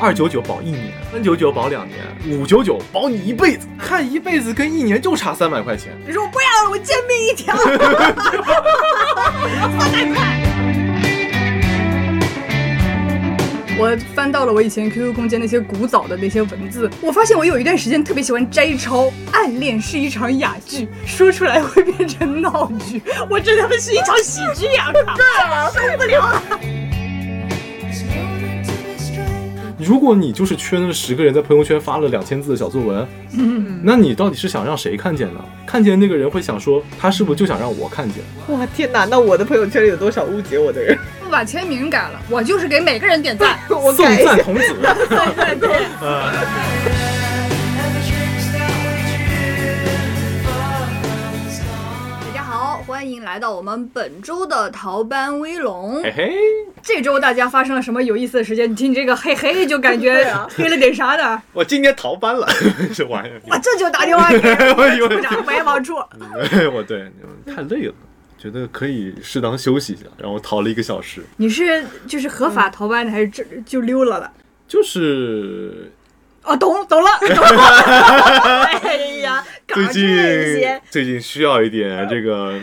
二九九保一年，三九九保两年，五九九保你一辈子。看一辈子跟一年就差三百块钱，你说我不要了，我贱命一条。我翻到了我以前 QQ 空间那些古早的那些文字，我发现我有一段时间特别喜欢摘抄“暗恋是一场哑剧，说出来会变成闹剧”，我真他妈是一场喜剧呀！受不了了。如果你就是缺那十个人在朋友圈发了两千字的小作文，嗯，那你到底是想让谁看见呢？看见那个人会想说，他是不是就想让我看见？哇天哪！那我的朋友圈里有多少误解我的人？不把签名改了，我就是给每个人点赞，我送。赞童子。对 对对。欢迎来到我们本周的逃班威龙。嘿嘿，这周大家发生了什么有意思的事情？你听这个嘿嘿，就感觉黑了点啥的。我今天逃班了，这玩意儿。我这就打电话给 我以为处长委访处。我对太累了，觉得可以适当休息一下，然后逃了一个小时。你是就是合法逃班的，还是这就溜了了？就是哦，懂懂了，懂了。哎呀，搞最近，最近需要一点这个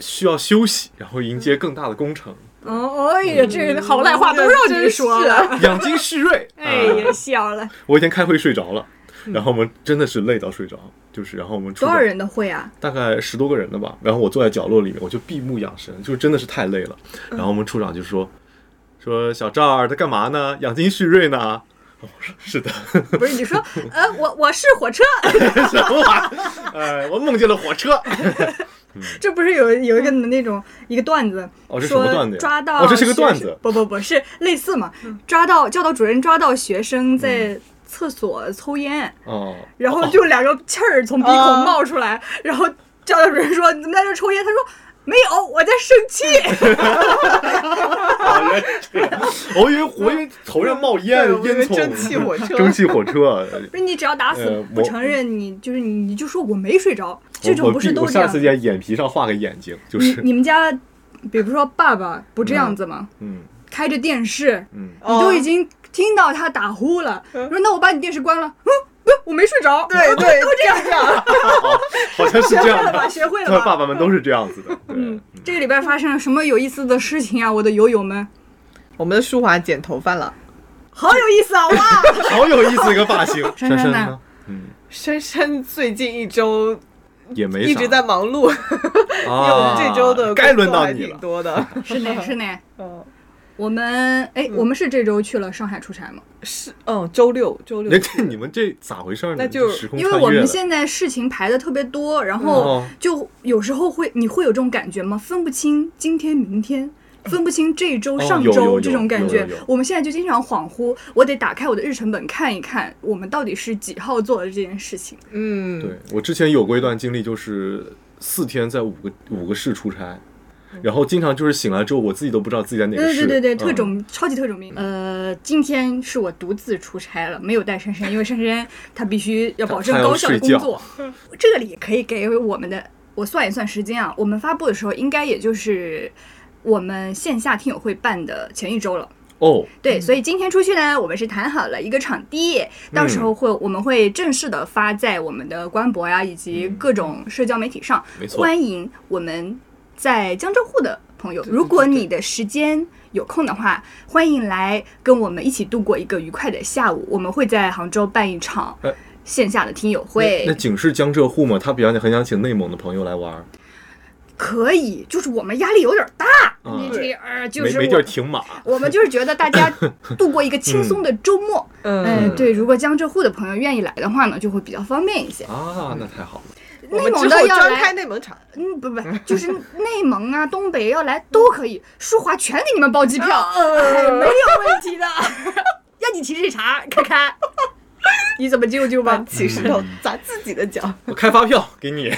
需要休息，然后迎接更大的工程，哦，哎呀，这个好赖话都让你说了。养精蓄锐。哎啊呀，笑了。我一天开会睡着了，然后我们真的是累到睡着，就是然后我们多少人的会啊？大概十多个人的吧，然后我坐在角落里面，我就闭目养神，就是真的是太累了。然后我们处长就说说小赵儿他干嘛呢？养精蓄锐呢？我说是的，不是你说，呃，我我是火车，什么玩意儿？呃，我梦见了火车。这不是有有一个那种一个段子，哦这什么说段子呀？抓到哦这是个段子。不不不是类似嘛，抓到教导主任抓到学生在厕所抽烟，哦，然后就两个气儿从鼻孔哦。冒出来，然后教导主任说你怎么在这抽烟？他说。没有，我在生气。我以为我以为头上冒烟烟囱，蒸汽火车蒸汽火车。不是你只要打死呃不我承认，你就是你你就说我没睡着，这种不是闭我下都这样？次在眼皮上画个眼睛，就你是你们家，比如说爸爸不这样子吗？嗯开着电视，嗯，你都已经听到他打呼了，嗯说那我把你电视关了。嗯，不，我没睡着。对 对，都这样这样。好像是这样的学会了吧？学会了吧？爸爸们都是这样子的。嗯，这个礼拜发生了什么有意思的事情啊？我的友友们，我们的舒华剪头发了，好有意思啊！哇，好有意思一个发型。珊珊呢？嗯，珊珊最近一周也没一直在忙碌，因为我啊们这周的该轮到你了。挺多的。是呢是呢。嗯，我们哎，我们是这周去了上海出差吗？是，嗯，周六周六那这你们这咋回事呢？那就因为我们现在事情排的特别多，然后哦就有时候会，你会有这种感觉吗？分不清今天、明天。分不清这周、哦上周这种感觉我们现在就经常恍惚，我得打开我的日程本看一看，我们到底是几号做的这件事情。嗯，对我之前有过一段经历，就是四天在五个五个市出差，然后经常就是醒来之后，我自己都不知道自己在哪个市。对对对对，特嗯种、超级特种兵。呃，今天是我独自出差了，没有带珊珊，因为珊珊她必须要保证高效的工作。这里可以给我们的，我算一算时间啊，我们发布的时候应该也就是我们线下听友会办的前一周了。哦，对，所以今天出去呢，我们是谈好了一个场地，到时候会、我们会正式的发在我们的官博呀，以及各种社交媒体上，没错欢迎我们在江浙沪的朋友，如果你的时间有空的话，欢迎来跟我们一起度过一个愉快的下午。我们会在杭州办一场哎线下的听友那会那，景是江浙沪嘛，他比较很想请内蒙的朋友来玩儿，可以，就是我们压力有点大，嗯你这呃，就是没没地儿停马。我们就是觉得大家度过一个轻松的周末。嗯嗯，对，如果江浙沪的朋友愿意来的话呢，就会比较方便一些。啊，那太好了。我内们之后蒙的要来，开内蒙场，嗯，不不，就是 内蒙啊、东北要来都可以，舒华全给你们包机票，哎，没有问题的。要你提这茬，看看你怎么救救吧把。起石头砸自己的脚。我开发票给你，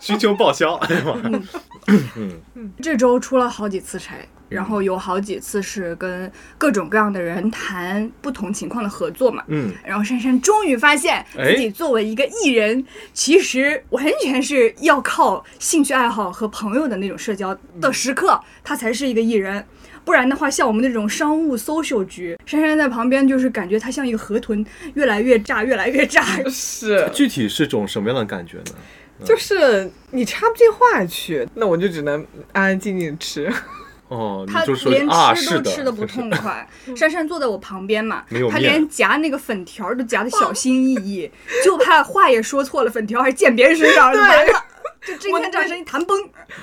寻求报销。哎呀妈呀这周出了好几次差，然后有好几次是跟各种各样的人谈不同情况的合作嘛。嗯，然后珊珊终于发现哎自己作为一个艺人，其实完全是要靠兴趣爱好和朋友的那种社交的时刻，他才是一个艺人。不然的话，像我们那种商务 social 局，珊珊在旁边就是感觉她像一个河豚，越来越炸，越来越炸。是，具体是种什么样的感觉呢？就是你插不进话去，那我就只能安安静静吃。哦，他连啊，吃，都吃的不痛 快。珊珊坐在我旁边嘛他连 夹那个粉条都夹的小心翼翼，就怕话也说错了，粉条还溅别人身上，对完了，就今天掌声一弹崩。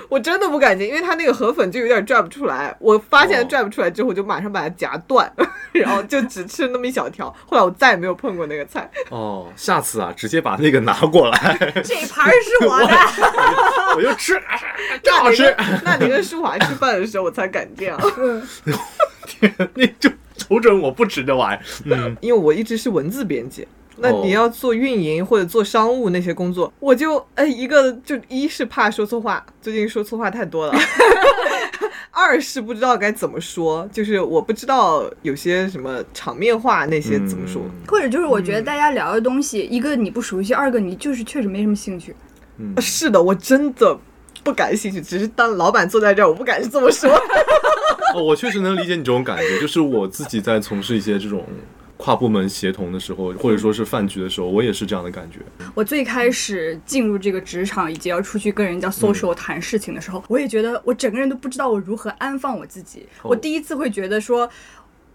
我真的不敢进，因为它那个河粉就有点拽不出来。我发现哦拽不出来之后，我就马上把它夹断，然后就只吃那么一小条。后来我再也没有碰过那个菜。哦，下次啊，直接把那个拿过来，这盘儿是我的，我就吃，真好吃。那你跟舒华吃饭的时候，我才敢这样，你就瞅准我不吃这玩意儿。嗯，因为我一直是文字编辑。那哦你要做运营或者做商务那些工作，我就哎一个就一是怕说错话，最近说错话太多了。二是不知道该怎么说，就是我不知道有些什么场面话那些怎么说。嗯或者就是我觉得大家聊的东西，一个你不熟悉，二个你就是确实没什么兴趣。嗯是的，我真的不感兴趣，只是当老板坐在这儿，我不敢这么说。哦，我确实能理解你这种感觉，就是我自己在从事一些这种跨部门协同的时候，或者说是饭局的时候，我也是这样的感觉。我最开始进入这个职场，以及要出去跟人家 social 谈事情的时候，我也觉得我整个人都不知道我如何安放我自己。哦我第一次会觉得说，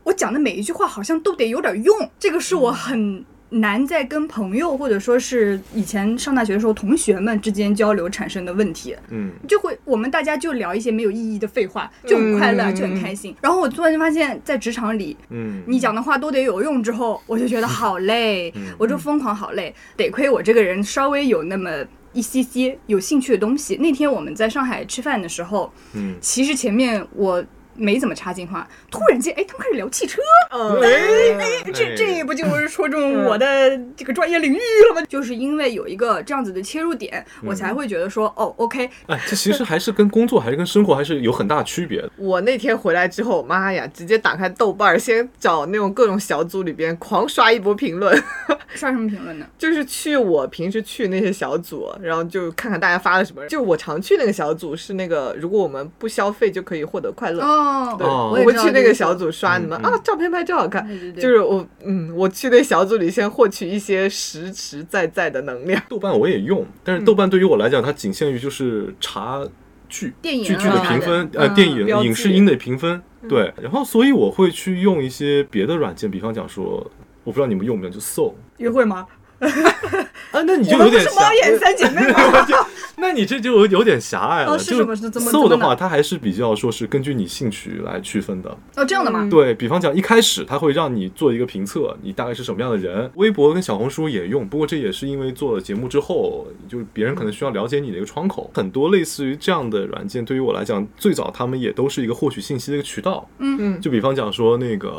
我讲的每一句话好像都得有点用，这个是我很。难在跟朋友或者说是以前上大学的时候同学们之间交流产生的问题，嗯，就会我们大家就聊一些没有意义的废话，就很快乐，嗯就很开心。然后我突然就发现，在职场里，嗯，你讲的话都得有用，之后我就觉得好累，嗯。我就疯狂好累。得亏我这个人稍微有那么一些些有兴趣的东西。那天我们在上海吃饭的时候，嗯，其实前面我没怎么插进话，突然间，哎，他们开始聊汽车，嗯，哎，这这不就是戳中我的这个专业领域了吗？就是因为有一个这样子的切入点，我才会觉得说，哦，OK，哎，这其实还是跟工作还是跟生活还是有很大区别的。我那天回来之后，妈呀，直接打开豆瓣儿，先找那种各种小组里边狂刷一波评论，刷什么评论呢？就是去我平时去那些小组，然后就看看大家发了什么。就我常去那个小组是那个，如果我们不消费就可以获得快乐。哦，对，哦我去那个小组刷你们、啊，照片拍真好看。对对对，就是我，嗯，我去那小组里先获取一些实实在在的能量。豆瓣我也用，但是豆瓣对于我来讲，它仅限于就是查剧、电影剧剧的啊评分，呃，嗯电影、影视音的评分，对。然后，所以我会去用一些别的软件，比方讲说，我不知道你们用不用，就 Soul 约会吗？啊，那你就有点狭是猫眼三姐妹吗？那你这就有有点狭隘了。哦是就什么是怎么呢的话，它还是比较说是根据你兴趣来区分的。哦，这样的吗？嗯对比方讲，一开始它会让你做一个评测，你大概是什么样的人。微博跟小红书也用，不过这也是因为做了节目之后，就别人可能需要了解你的一个窗口。很多类似于这样的软件，对于我来讲，最早他们也都是一个获取信息的一个渠道。嗯，就比方讲说，那个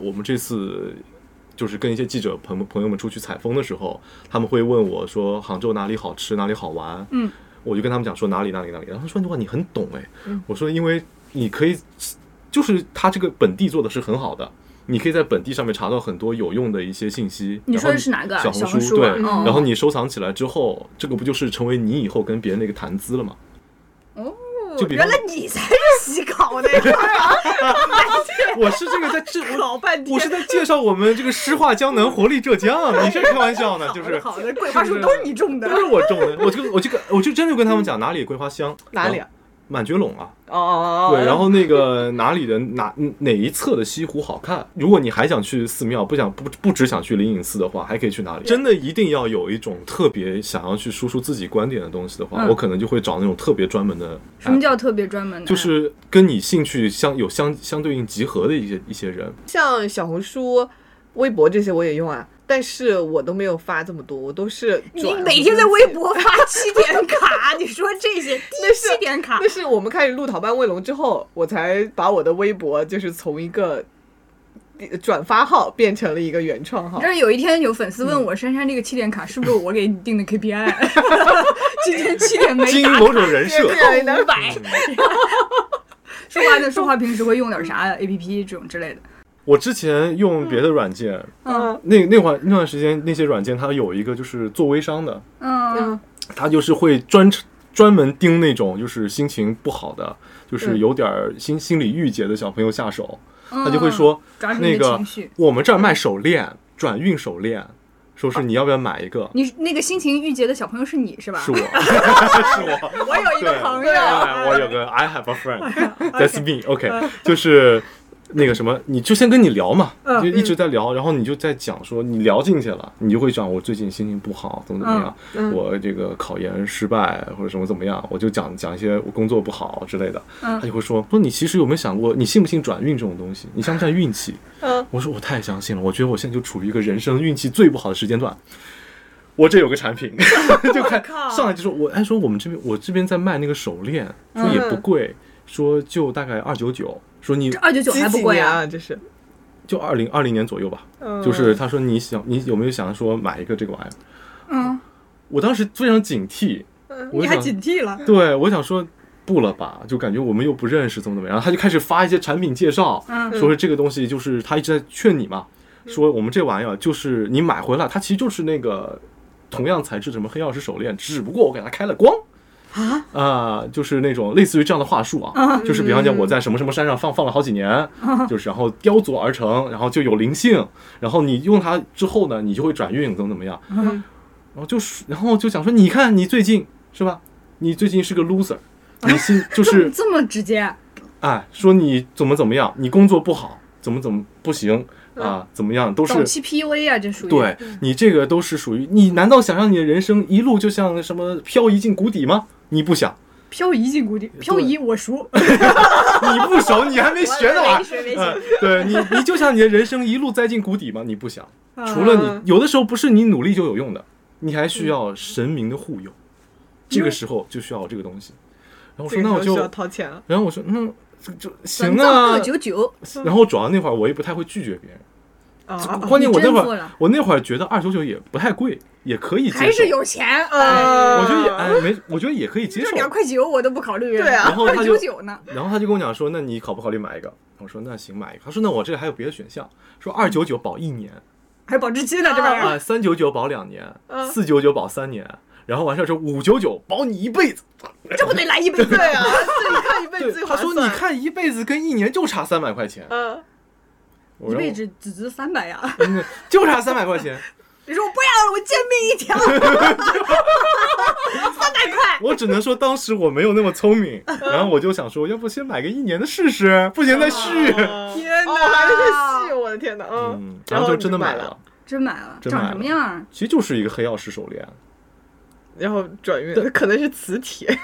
我们这次就是跟一些记者朋朋友们出去采风的时候，他们会问我说杭州哪里好吃，哪里好玩。嗯，我就跟他们讲说哪里哪里哪里，然后他说哇你很懂哎。嗯我说因为你可以，就是他这个本地做的是很好的。你可以在本地上面查到很多有用的一些信息。你说的是哪个啊小小红书啊哦然后你收藏起来之后，这个不就是成为你以后跟别人的一个谈资了吗？哦就比原来你才是洗 稿的呀！我是这个在这我 搞半天我是在介绍我们这个诗画江南活力浙江，你是开玩笑呢？就是好的，桂花树都是你种的都。是我种的，我就我就跟我就真的跟他们讲哪里桂花香，哪里啊？满觉陇啊，哦哦哦，对，然后那个哪里的哪哪一侧的西湖好看？如果你还想去寺庙，不想不不只想去灵隐寺的话，还可以去哪里？真的一定要有一种特别想要去输出自己观点的东西的话，嗯我可能就会找那种特别专门的什么叫特别专门的？就是跟你兴趣相有相相对应集合的一些一些人。像小红书、微博这些我也用啊，但是我都没有发这么多，我都是你转每天在微博发七 点卡，你说这些 第七点卡那，是我们开始录《逃班卫龙》之后，我才把我的微博就是从一个转发号变成了一个原创号你知。道有一天有粉丝问我，珊珊这个七点卡是不是我给你定的 KPI？今天七点没打经营某种人设，对的五百。说话呢？说话平时会用点啥 A P P 这种之类的？我之前用别的软件，嗯那那会儿那段时间那些软件它有一个就是做微商的，嗯嗯它就是会专专门盯那种就是心情不好的，就是嗯有点儿心心理郁结的小朋友下手，嗯，他就会说那个。我们这儿卖手链，转运手链，说是你要不要买一个？你那个心情郁结的小朋友是你是吧？是我，是我。我有一个，朋友，哎我有个 I have a friend, that's me. OK，就是那个什么，你就先跟你聊嘛，嗯就一直在聊，然后你就在讲说你聊进去了，你就会讲我最近心情不好，怎么怎么样，我这个考研失败或者什么怎么样，我就讲讲一些我工作不好之类的，嗯他就会说说你其实有没有想过，你信不信转运这种东西？你相不相信运气？嗯我说我太相信了，我觉得我现在就处于一个人生运气最不好的时间段。我这有个产品，就看上来就说，我哎说我们这边我这边在卖那个手链，说也不贵，说就大概二九九，说你这二九九还不贵啊？这是，就二零二零年左右吧，嗯就是他说你想你有没有想说买一个这个玩意儿？嗯，我当时非常警惕，我你还警惕了？对我想说不了吧，就感觉我们又不认识，怎么怎么样，然后他就开始发一些产品介绍，嗯说是这个东西就是他一直在劝你嘛，说我们这玩意儿就是你买回来，它其实就是那个同样材质什么黑曜石手链，只不过我给它开了光。啊？啊、就是那种类似于这样的话术啊，就是比方讲我在什么什么山上放放了好几年，就是然后雕琢而成，然后就有灵性，然后你用它之后呢，你就会转运，怎么怎么样，嗯。然后就是然后就想说，你看你最近是吧？你最近是个 loser，你心就是这么直接？哎，说你怎么怎么样，你工作不好，怎么怎么不行啊，怎么样都是早期 PUA 啊，这属于。对你这个都是属于你，难道想让你的人生一路就像什么漂移进谷底吗？你不想，漂移进谷底，漂移我熟，你不熟，你还没学呢吧没？学没学嗯，对你，你就像你的人生一路栽进谷底吗？你不想，啊除了你，有的时候不是你努力就有用的，你还需要神明的护佑，这个时候就需要这个东西。然后我说那我就。然后我说嗯，就就行啊。九九，然后主要那会儿我也不太会拒绝别人，啊，关键我那会儿我那会儿觉得二九九也不太贵，也可以接受。还是有钱。呃我觉得也哎没，我觉得也可以接受。这两块九我都不考虑。对啊然后他就九九呢？然后他就跟我讲说，那你考不考虑买一个？我说那行买一个。他说那我这个还有别的选项，说二九九保一年，还有保质期呢，这玩意儿。啊三九九保两年，嗯四九九保三年，然后完事儿之后五九九保你一辈子。这不得来一辈子？对啊，这你看一辈子他。说你看一辈子跟一年就差三百块钱，嗯，一辈子只值三百呀！嗯就差三百块钱。你说我不要了，我贱命一条，三百块。我只能说当时我没有那么聪明，然后我就想说，要不先买个一年的试试，不行再续。天哪，还是个戏，我的天哪，嗯嗯，，然后就真的买了，真买了，长什么样儿？其实就是一个黑曜石手链。然后转运，可能是磁铁，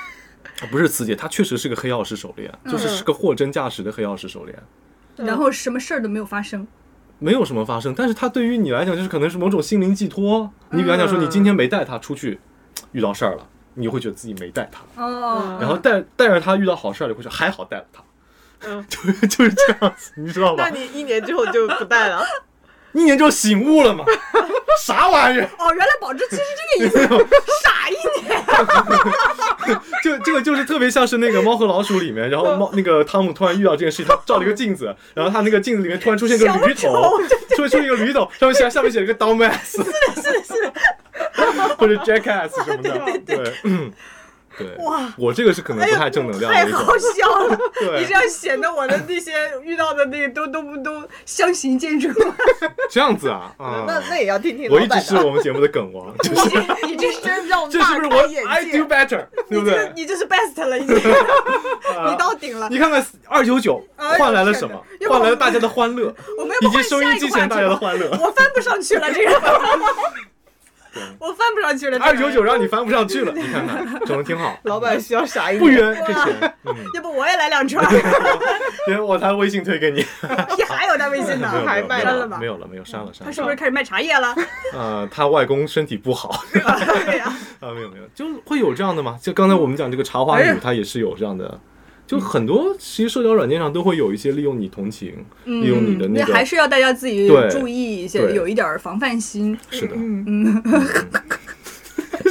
它不是磁铁，它确实是个黑曜石手链，就是是个货真价实的黑曜石手链，然后什么事儿都没有发生。没有什么发生。但是它对于你来讲，就是可能是某种心灵寄托。你比方讲说，你今天没带他出去，遇到事儿了，你会觉得自己没带他，哦，然后带带着他遇到好事儿，你会说还好带了他，嗯，就是 就是这样子，你知道吧那？你一年之后就不带了，一年就醒悟了嘛，啥玩意儿？哦，原来保质期是这个意思，傻一年。就这个就是特别像是那个《猫和老鼠》里面，然后猫那个汤姆突然遇到这件事情，他照了一个镜子，然后他那个镜子里面突然出现个驴头，突然出现一个驴头，上面写下面写了个 dumbass，是的，是的，是的，或者 jackass 什么的，对，嗯，对，哇我这个是可能不太正能量太好，笑了！对你这样显得我的那些遇到的那个都都不都相形见绌。这样子啊啊，那那也要听听我一直。是我们节目的梗王，就是你这 是真让这是不是我大开眼 I 界 do better，对不对？你这是 best 了，已经，你到顶了。你看看二九九换来了什么？换来了大家的欢乐，我们要以及收音机前大家的欢乐。我翻不上去了，这个，我翻不上去了。二九九让你翻不上去了，你看看，整的挺好，老板需要啥一不年？冤这 要不我也来两串？因为我他微信推给你，你还有他微信呢？还卖了了吧没有了没有删了删了，他是不是开始卖茶叶了？呃，他外公身体不好对呀，啊，没有没有，就会有这样的吗。就刚才我们讲这个茶花女，她也是有这样的，就很多其实社交软件上都会有一些利用你同情，利用你的那个，还是要大家自己注意一些，有一点防范心。是的，嗯，嗯，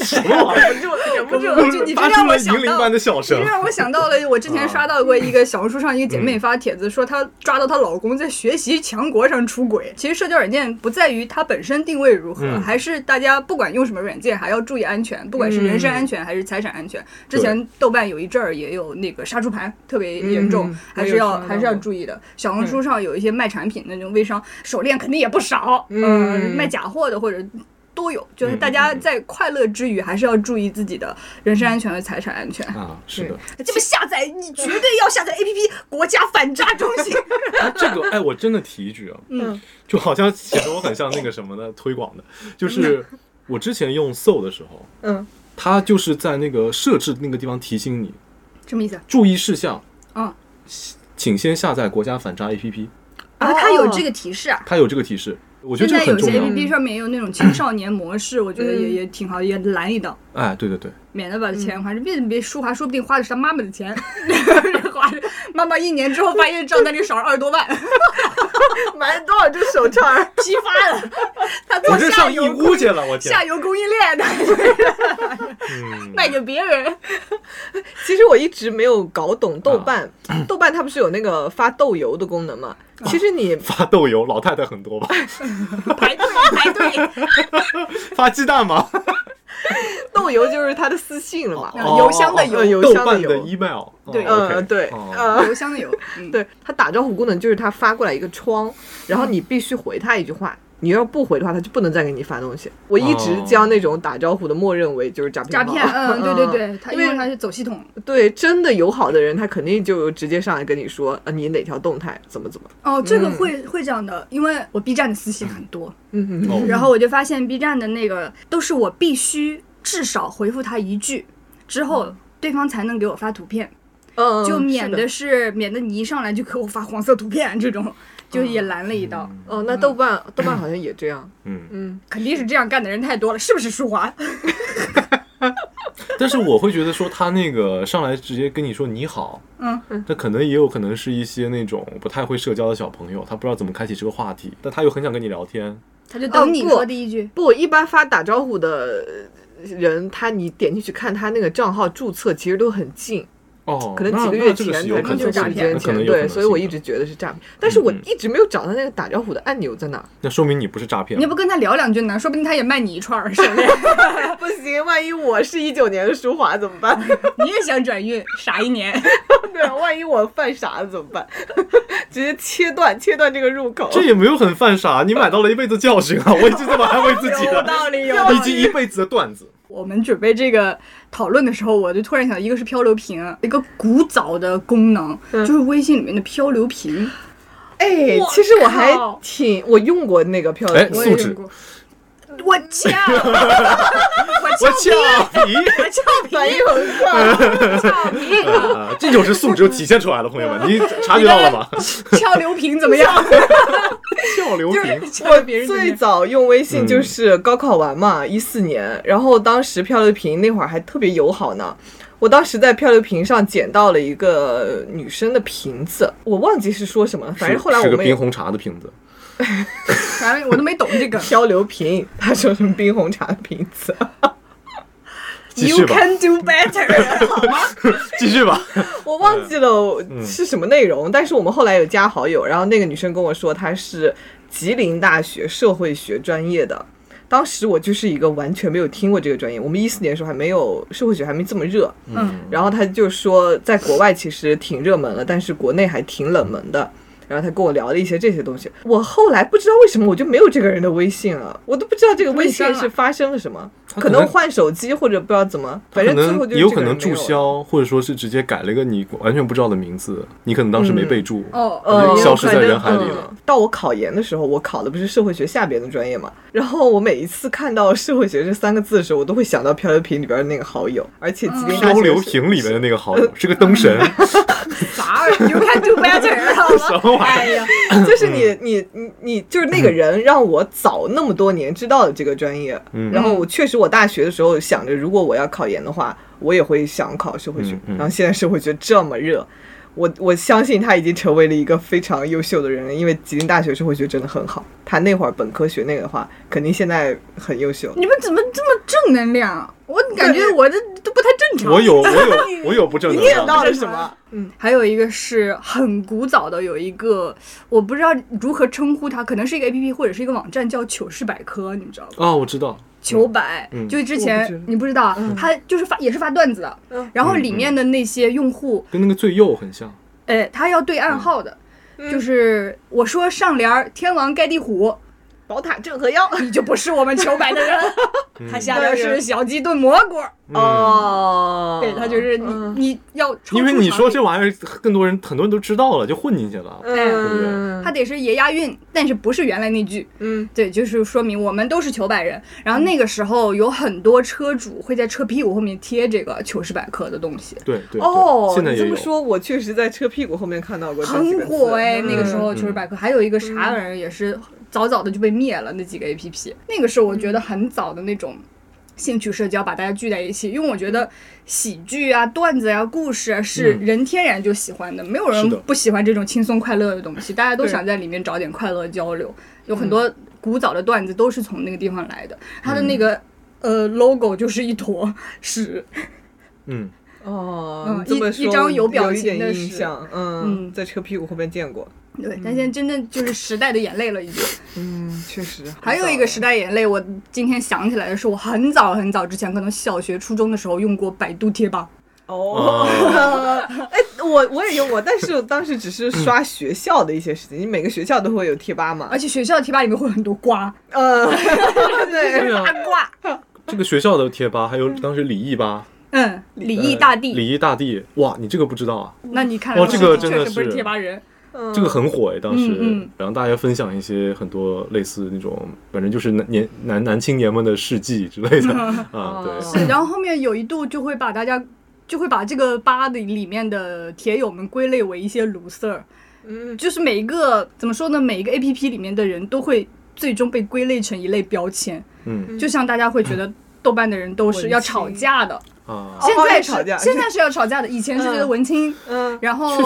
什么玩意儿？忍不住了，忍忍不住我就你这让我想到你这。让我想到了，我之前刷到过一个小红书上一个姐妹发帖子，说她抓到她老公在学习强国上出轨。其实社交软件不在于它本身定位如何，嗯还是大家不管用什么软件，还要注意安全，不管是人身安全还是财产安全。之前豆瓣有一阵儿也有那个杀猪盘特别严重，嗯还是要还是要注意的。小红书上有一些卖产品的那种微商，手链肯定也不少，嗯呃卖假货的或者。都有，就是大家在快乐之余，还是要注意自己的人身安全和财产安全。啊，是的，这么下载，你绝对要下载 APP 国家反诈中心。啊，这个哎，我真的提一句啊，嗯，就好像显得我很像那个什么的推广的，就是我之前用 Soul 的时候，嗯，它就是在那个设置那个地方提醒你什么意思？注意事项，啊，请先下载国家反诈 APP，啊，它有这个提示啊。它有这个提示，我觉得现在有些。APP 上面也有那种青少年模式，我觉得也嗯。也挺好，也拦一刀，哎，对对对，免得把钱花，别别舒华，说不定花的是他妈妈的钱，花的妈妈一年之后发现账单里少了二十多万，买了多少只手串儿？批发的，他做我这上义下游乌去了，我天下，游供应链的，嗯，卖给别人。其实我一直没有搞懂豆瓣，豆瓣它不是有那个发豆油的功能吗？其实你发豆油，老太太很多吧？排队排队，发鸡蛋吗？豆油就是他的私信了嘛。哦邮箱的邮呃邮豆瓣的箱的邮 email，对哦呃，对，邮箱的邮，嗯，对，他打招呼功能就是他发过来一个窗，然后你必须回他一句话，你要不回的话，他就不能再给你发东西。我一直哦。将那种打招呼的默认为就是诈骗诈骗，嗯，对对对，他因为他是走系统，对，真的友好的人，他肯定就直接上来跟你说，啊，你哪条动态怎么怎么，哦，这个会会这样的，因为我 B 站的私信很多，嗯嗯然后我就发现 B 站的那个都是我必须至少回复他一句之后，对方才能给我发图片，嗯，就免的。的是免得你一上来就给我发黄色图片这种，就也拦了一道。哦，那豆瓣豆瓣好像也这样，嗯，嗯，肯定是这样干的人太多了，是不是舒华？但是我会觉得说他那个上来直接跟你说你好，嗯，那可能也有可能是一些那种不太会社交的小朋友，他不知道怎么开启这个话题，但他又很想跟你聊天，他就等你说第一句。不，一般发打招呼的人，他你点进去看他那个账号注册，其实都很近。哦，可能几个月前才可能就是诈骗对，所以我一直觉得是诈骗，但是我嗯一直没有找到那个打招呼的按钮在哪。那说明你不是诈骗你要。不跟他聊两句呢？说不定他也卖你一串儿手链，不行，万一我是一九年的舒华怎么办？你也想转运，傻一年。对啊，万一我犯傻了怎么办？直接切断切断这个入口。这也没有很犯傻，你买到了一辈子教训啊！我一直这么安慰自己有，道理，有道理以及一辈子的段子。我们准备这个讨论的时候，我就突然想，一个是漂流瓶，一个古早的功能，嗯就是微信里面的漂流瓶。哎，其实我还挺我用过那个漂流哎瓶，我也素质用过。我翘，我我俏俏皮，我俏皮，反应很快。俏皮，啊这就是素质体现出来了，朋友们，你察觉到了吗？漂流瓶怎么样？俏流瓶，我最早用微信嗯就是高考完嘛，一四年，然后当时漂流瓶那会儿还特别友好呢。我当时在漂流瓶上捡到了一个女生的瓶子，我忘记是说什么了，反正后来是我们也个冰红茶的瓶子。反正我都没懂这个。漂流瓶，他说什么冰红茶的瓶子，继 You 续吧，can do better，好吗？继续吧。我忘记了嗯是什么内容，但是我们后来有加好友，然后那个女生跟我说她是吉林大学社会学专业的。当时我就是一个完全没有听过这个专业，我们一四年的时候还没有社会学还没这么热，嗯，然后他就说在国外其实挺热门了，但是国内还挺冷门的。然后他跟我聊了一些这些东西，我后来不知道为什么我就没有这个人的微信了，我都不知道这个微信是发生了什么，可能能换手机或者不知道怎么，反正最后就有可能。注销，或者说是直接改了一个你完全不知道的名字，你可能当时没备注。哦，呃，消失在人海里了嗯到我考研的时候，我考的不是社会学下边的专业嘛，然后我每一次看到社会学这三个字的时候，我都会想到漂流瓶里边的那个好友，而且漂流瓶里面的那个好友是个灯神 啥玩意儿？You can do better，好吗？什么玩意哎呀，就是你你你你就是那个人让我早那么多年知道了这个专业，嗯然后我确实我大学的时候想着，如果我要考研的话，我也会想考社会学，嗯嗯然后现在社会学这么热。我我相信他已经成为了一个非常优秀的人了，因为吉林大学社会学真的很好。他那会儿本科学那个的话，肯定现在很优秀。你们怎么这么正能量？我感觉我这都不太正常。我有我有 我有不正能量。你念到了什么？嗯，还有一个是很古早的，有一个我不知道如何称呼它，可能是一个 A P P 或者是一个网站，叫糗事百科，你们知道吗？啊，我知道。糗百，嗯。就之我不知前你不知道，他就是发也是发段子的，嗯。然后里面的那些用户，跟那个最右很像。哎，他要对暗号的，嗯。就是我说上联儿天王盖地虎，宝塔镇河妖。你就不是我们求百的人，嗯他下边是小鸡炖蘑菇，嗯哦，对他就是你嗯你要因为你说这玩意儿，更多人很多人都知道了，就混进去了。嗯，他得是也押韵，但是不是原来那句。嗯对，就是说明我们都是求百人。然后那个时候有很多车主会在车屁股后面贴这个糗事百科的东西，对对对哦，现在也有。你这么说，我确实在车屁股后面看到过很火哎。嗯那个时候糗事百科还有一个啥玩意儿也是早早的就被灭了，那几个 A P P，那个是我觉得很早的那种。兴趣社交把大家聚在一起，因为我觉得喜剧啊、段子啊、故事啊是嗯。人天然就喜欢的，没有人不喜欢这种轻松快乐的东西，大家都想在里面找点快乐交流。有很多古早的段子都是从那个地方来的，它的那个、呃 logo 就是一坨屎，嗯，哦，嗯一你这么一张有表情的是印象，嗯，嗯在车屁股后面见过，对，但现在真的就是时代的眼泪了，已经。嗯，确实。还有一个时代眼泪，我今天想起来的是，我很早很早之前，可能小学、初中的时候用过百度贴吧。哦，哎，我我也用过，但是当时只是刷学校的一些事情，你每个学校都会有贴吧嘛而，且学校的贴吧里面会有很多瓜，呃，对，啊八，卦。这个学校的贴吧，还有当时李毅吧，嗯，李毅大帝，李毅大帝，哇，你这个不知道啊？那你看来哦这个确实不是真的是贴吧人。这个很火哎，当时。嗯嗯，然后大家分享一些很多类似那种，反正就是男年男男青年们的事迹之类的。啊，对，是，然后后面有一度就会把大家。就会把这个吧的里面的铁友们归类为一些卢 Sir，嗯，就是每一个怎么说呢？每一个 A P P 里面的人都会最终被归类成一类标签，嗯。就像大家会觉得豆瓣的人都是要吵架的，啊，现在是、要吵架。现在是要吵架的，以前是觉得文青，嗯，然后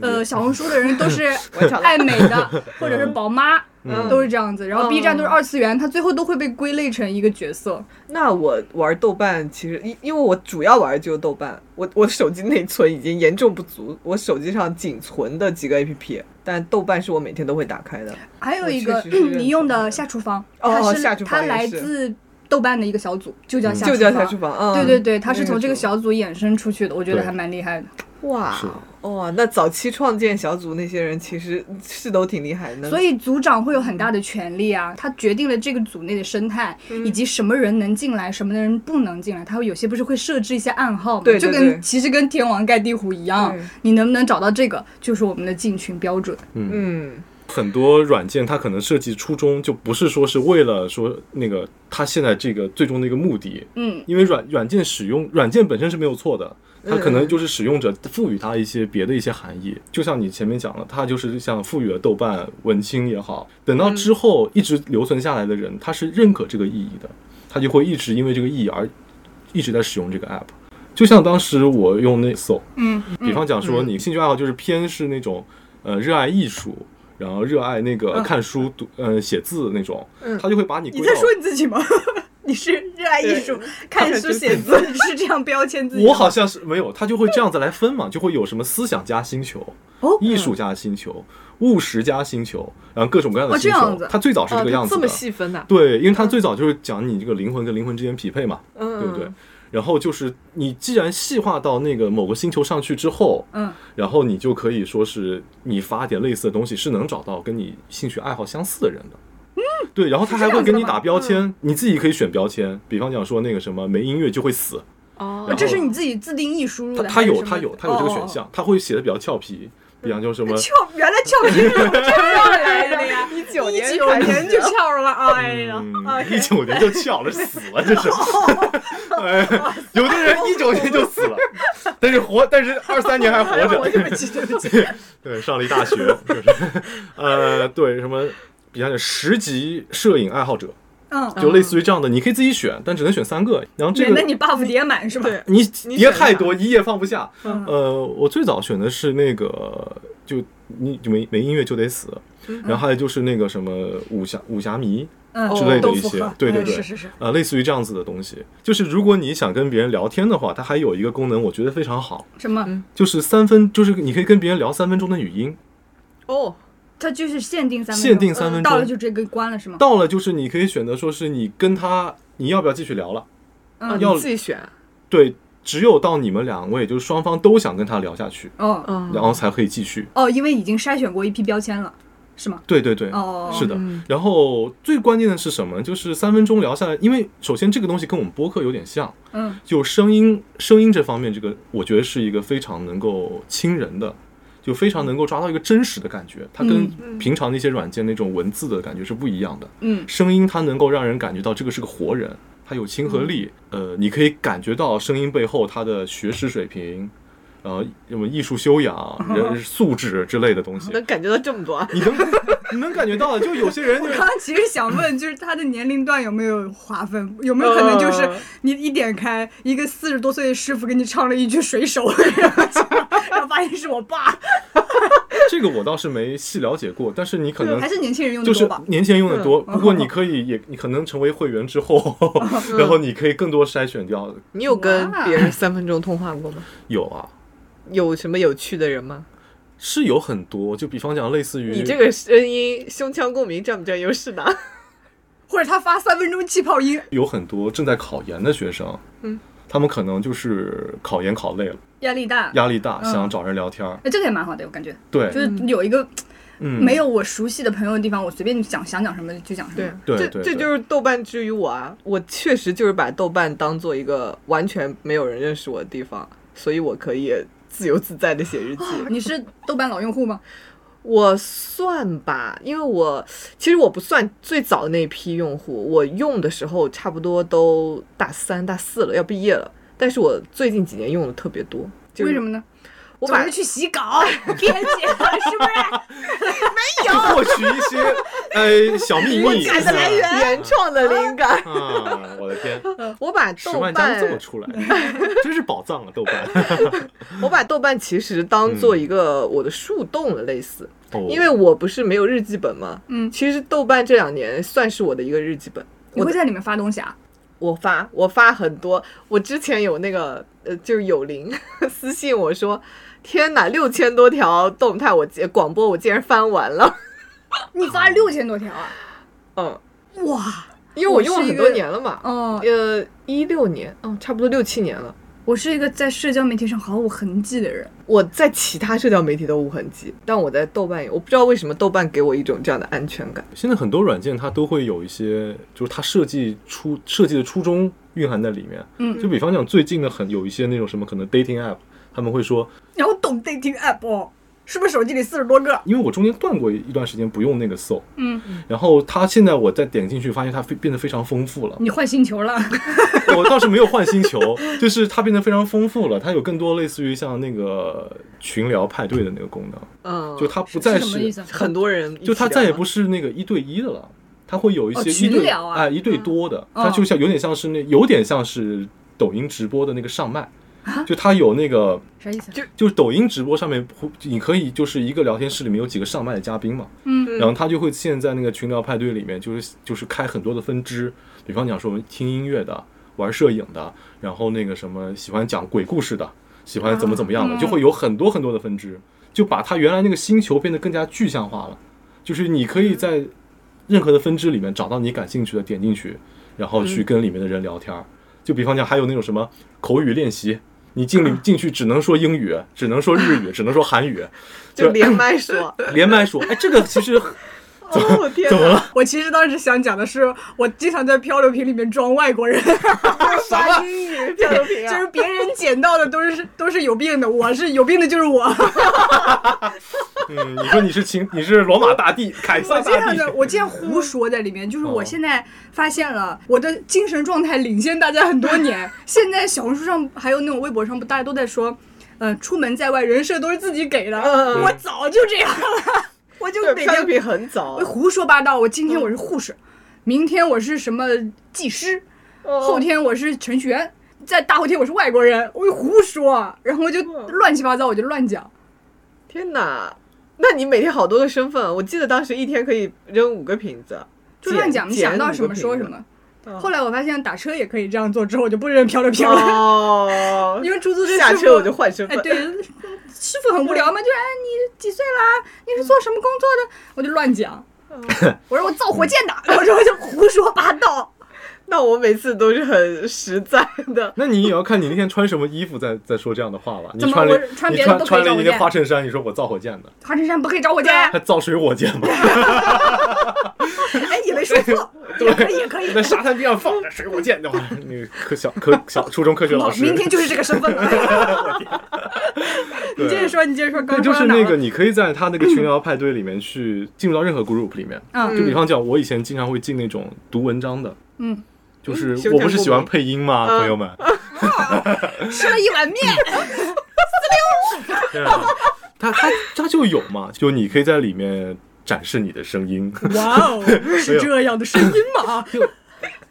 呃小红书的人都是 爱美的，或者是宝妈，嗯。都是这样子。然后嗯。B 站都是二次元，它最后都会被归类成一个角色。那我玩豆瓣，其实因因为我主要玩的就是豆瓣，我我手机内存已经严重不足，我手机上仅存的几个 A P P，但豆瓣是我每天都会打开的。还有一个你用的下厨房，哦它是下厨房它来自豆瓣的一个小组，就叫下就厨房叫下厨房，嗯，对对对，它是从这个小组衍生出去的，我觉得还蛮厉害的。哇是哇，那早期创建小组那些人其实是都挺厉害的。所以组长会有很大的权利啊，他决定了这个组内的生态，嗯以及什么人能进来，什么人不能进来。他会有些不是会设置一些暗号吗？对对就跟其实跟天王盖地虎一样，你能不能找到这个，就是我们的进群标准。嗯，很多软件它可能设计初衷就不是说是为了说那个它现在这个最终的一个目的，嗯，因为软软件使用软件本身是没有错的，它可能就是使用者赋予它一些别的一些含义。就像你前面讲了，它就是像赋予了豆瓣文青也好，等到之后一直留存下来的人，他是认可这个意义的，他就会一直因为这个意义而一直在使用这个 app。就像当时我用那 so，嗯，比方讲说你兴趣爱好就是偏是那种呃热爱艺术。然后热爱那个嗯看书、读呃写字那种，嗯他就会把你你在说你自己吗？你是热爱艺术、看书、写字，你 是这样标签自己？我好像是没有，他就会这样子来分嘛，就会有什么思想家星球、哦艺术加星球、务实家星球，然后各种各样的星球。样子它最早是啊这个样子的，这么细分呐？对，因为他最早就是讲你这个灵魂跟灵魂之间匹配嘛，嗯，对不对？然后就是你既然细化到那个某个星球上去之后，嗯，然后你就可以说是你发点类似的东西，是能找到跟你兴趣爱好相似的人的。嗯，对，然后他还会给你打标签，你自己可以选标签，比方讲说那个什么没音乐就会死，哦这是你自己自定义输入的，他他有他有他有这个选项，他会写的比较俏皮，比方就什么哦。翘，原来翘是这样来的 呀！一九一年九年就翘了，哎呀，嗯，一九年就翘了，死了，这是。哎，有的人一九年就死了，但是活，但是二三年还活着。对不起，对不起。对，上了一大学，就是，呃，对，什么，比方讲十级摄影爱好者，嗯，就类似于这样的，你可以自己选，但只能选三个。然后这个那你 buff 叠满是吧？对，你你叠太多，一页放不下。嗯呃，我最早选的是那个，就你就没没音乐就得死，然后还有就是那个什么武侠武侠迷，嗯，之类的一些对对对嗯是是是，呃，类似于这样子的东西。就是如果你想跟别人聊天的话，它还有一个功能，我觉得非常好，什么？就是三分，就是你可以跟别人聊三分钟的语音。哦，它就是限定三分钟，限定三分钟到了就直接给关了是吗？到了就是你可以选择说是你跟他，你要不要继续聊了？嗯要你自己选，对，只有到你们两位，就是双方都想跟他聊下去，哦嗯，然后才可以继续。哦，因为已经筛选过一批标签了，是吗？对对对，哦是的嗯。然后最关键的是什么？就是三分钟聊下来，因为首先这个东西跟我们播客有点像，嗯就声音声音这方面，这个我觉得是一个非常能够亲人的，就非常能够抓到一个真实的感觉。它跟嗯平常那些软件那种文字的感觉是不一样的。嗯声音它能够让人感觉到这个是个活人，它有亲和力。呃，你可以感觉到声音背后他的学识水平，呃，什么艺术修养、人素质之类的东西。能感觉到这么多啊，你能你能感觉到的，就有些人就 我刚刚其实想问，就是他的年龄段有没有划分？有没有可能就是呃你一点开，一个四十多岁的师傅给你唱了一句《水手》，然后发现是我爸，这个我倒是没细了解过，但是你可能还是年轻人用的就是多吧？年轻人用的多。嗯不过你可以也你可能成为会员之后，然后你可以更多筛选掉。你有跟别人三分钟通话过吗？有啊，有什么有趣的人吗？是有很多，就比方讲类似于你这个声音胸腔共鸣占不占优势呢？或者他发三分钟气泡音，有很多正在考研的学生，嗯，他们可能就是考研考累了，压力大。压力大，嗯想找人聊天儿。哎，这个也蛮好的，我感觉，对就，是有一个嗯，没有我熟悉的朋友的地方，我随便讲想讲什么就讲什么。，对这对对这就是豆瓣之于我啊！我确实就是把豆瓣当做一个完全没有人认识我的地方，所以我可以自由自在的写日记。你是豆瓣老用户吗？我算吧，因为我其实我不算最早的那批用户，我用的时候差不多都大三、大四了，要毕业了。但是我最近几年用的特别多，就是为什么呢？我把总是去洗稿、编辑，是不是？没有获取一些呃小秘密。灵感的来源原创的灵感，啊！我的天，我把豆瓣这么出来，真是宝藏啊！豆瓣，我把豆瓣其实当做一个我的树洞了，类似，哦因为我不是没有日记本嘛，嗯其实豆瓣这两年算是我的一个日记本。你会在里面发东西啊？我发我发很多，我之前有那个呃，就是有灵 私信我说，天哪，六千多条动态我竟广播我竟然翻完了，你发六千多条啊？嗯，哇！因为我用了很多年了嘛，嗯，呃，一六年，嗯，差不多六七年了。我是一个在社交媒体上毫无痕迹的人。我在其他社交媒体都无痕迹，但我在豆瓣有，我不知道为什么豆瓣给我一种这样的安全感。现在很多软件它都会有一些，就是它设计初设计的初衷蕴含在里面。嗯就比方讲最近的很有一些那种什么可能 dating app，他们会说，你要懂 dating app 哦，是不是手机里四十多个？因为我中间断过一段时间不用那个搜，嗯，然后它现在我再点进去，发现它非变得非常丰富了。你换星球了？我倒是没有换星球，就是它变得非常丰富了，它有更多类似于像那个群聊派对的那个功能，嗯，就它不再是？很多人就它再也不是那个一对一的了，它会有一哦些一对群聊啊哎一对多的，嗯它就像有点像是那有点像是抖音直播的那个上麦，啊就他有那个啥意思？就就是抖音直播上面会你可以就是一个聊天室里面有几个上麦的嘉宾嘛，嗯。然后他就会现在那个群聊派对里面，就是就是开很多的分支，比方讲说我们听音乐的、玩摄影的，然后那个什么喜欢讲鬼故事的，喜欢怎么怎么样的，啊。就会有很多很多的分支，就把他原来那个星球变得更加具象化了。就是你可以在任何的分支里面找到你感兴趣的，点进去，然后去跟里面的人聊天儿。就比方讲，还有那种什么口语练习，你进里进去只能说英语，只能说日语，只能说韩语，就连麦说，连麦说，哎，这个其实 哦天哪，怎么了？我其实当时想讲的是，我经常在漂流瓶里面装外国人，啥英语？漂流瓶啊，就是别人捡到的都是都是有病的，我是有病的就是我。嗯，你说你是秦，你是罗马大帝，凯我撒大帝，经常的，我经常胡说在里面，就是我哦现在发现了我的精神状态领先大家很多年。现在小红书上还有那种微博上，不大家都在说，呃，出门在外人设都是自己给的，嗯我早就这样了，我就对每天漂流瓶很早我，胡说八道。我今天我是护士，明天我是什么技师，哦后天我是程序员，在大后天我是外国人，我就胡说，然后我就嗯乱七八糟，我就乱讲。天哪！那你每天好多个身份，我记得当时一天可以扔五个瓶子，就乱讲，你想到什么说什。么。后来我发现打车也可以这样做，之后我就不扔漂流瓶了。哦，因为出租车下车我就换身份。哎，对，师傅很无聊嘛，就哎你几岁啦？你是做什么工作的？我就乱讲，我说我造火箭的，然后之后就胡说八道。那我每次都是很实在的。那你也要看你那天穿什么衣服在在说这样的话吧。你穿了穿你别的都可以穿穿了一件找火箭花衬衫，你说我造火箭的，花衬衫不可以找火箭，还造水火箭吗？哎，你没说错，对可以，也可以。在沙滩边上放着水火箭的话，那个科小科小初中科学老师，明天就是这个身份了。你接着说，你接着说，刚对，就是那个，你可以在他那个群聊派对里面去进入到任何 group 里面。嗯就比方讲，我以前经常会进那种读文章的，嗯，就是嗯我不是喜欢配音吗，嗯。朋友们？吃了一碗面，滋溜他他他就有嘛，就你可以在里面展示你的声音，哇哦，是这样的声音吗？就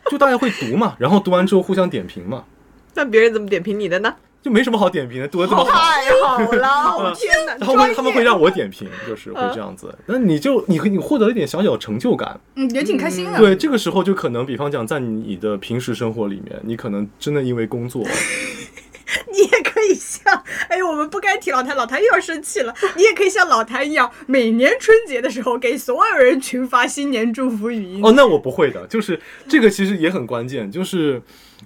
就大家会读嘛，然后读完之后互相点评嘛，那别人怎么点评你的呢？就没什么好点评的，读的这么好。太好了，天哪！他们他们会让我点评，就是会这样子。那你就你你获得了一点小小成就感，嗯，也挺开心的。对，这个时候就可能，比方讲，在你的平时生活里面，你可能真的因为工作，你也可以像，哎呦，我们不该提老谭，老谭又要生气了。你也可以像老谭一样，每年春节的时候给所有人群发新年祝福语音。哦，那我不会的，就是这个其实也很关键，就是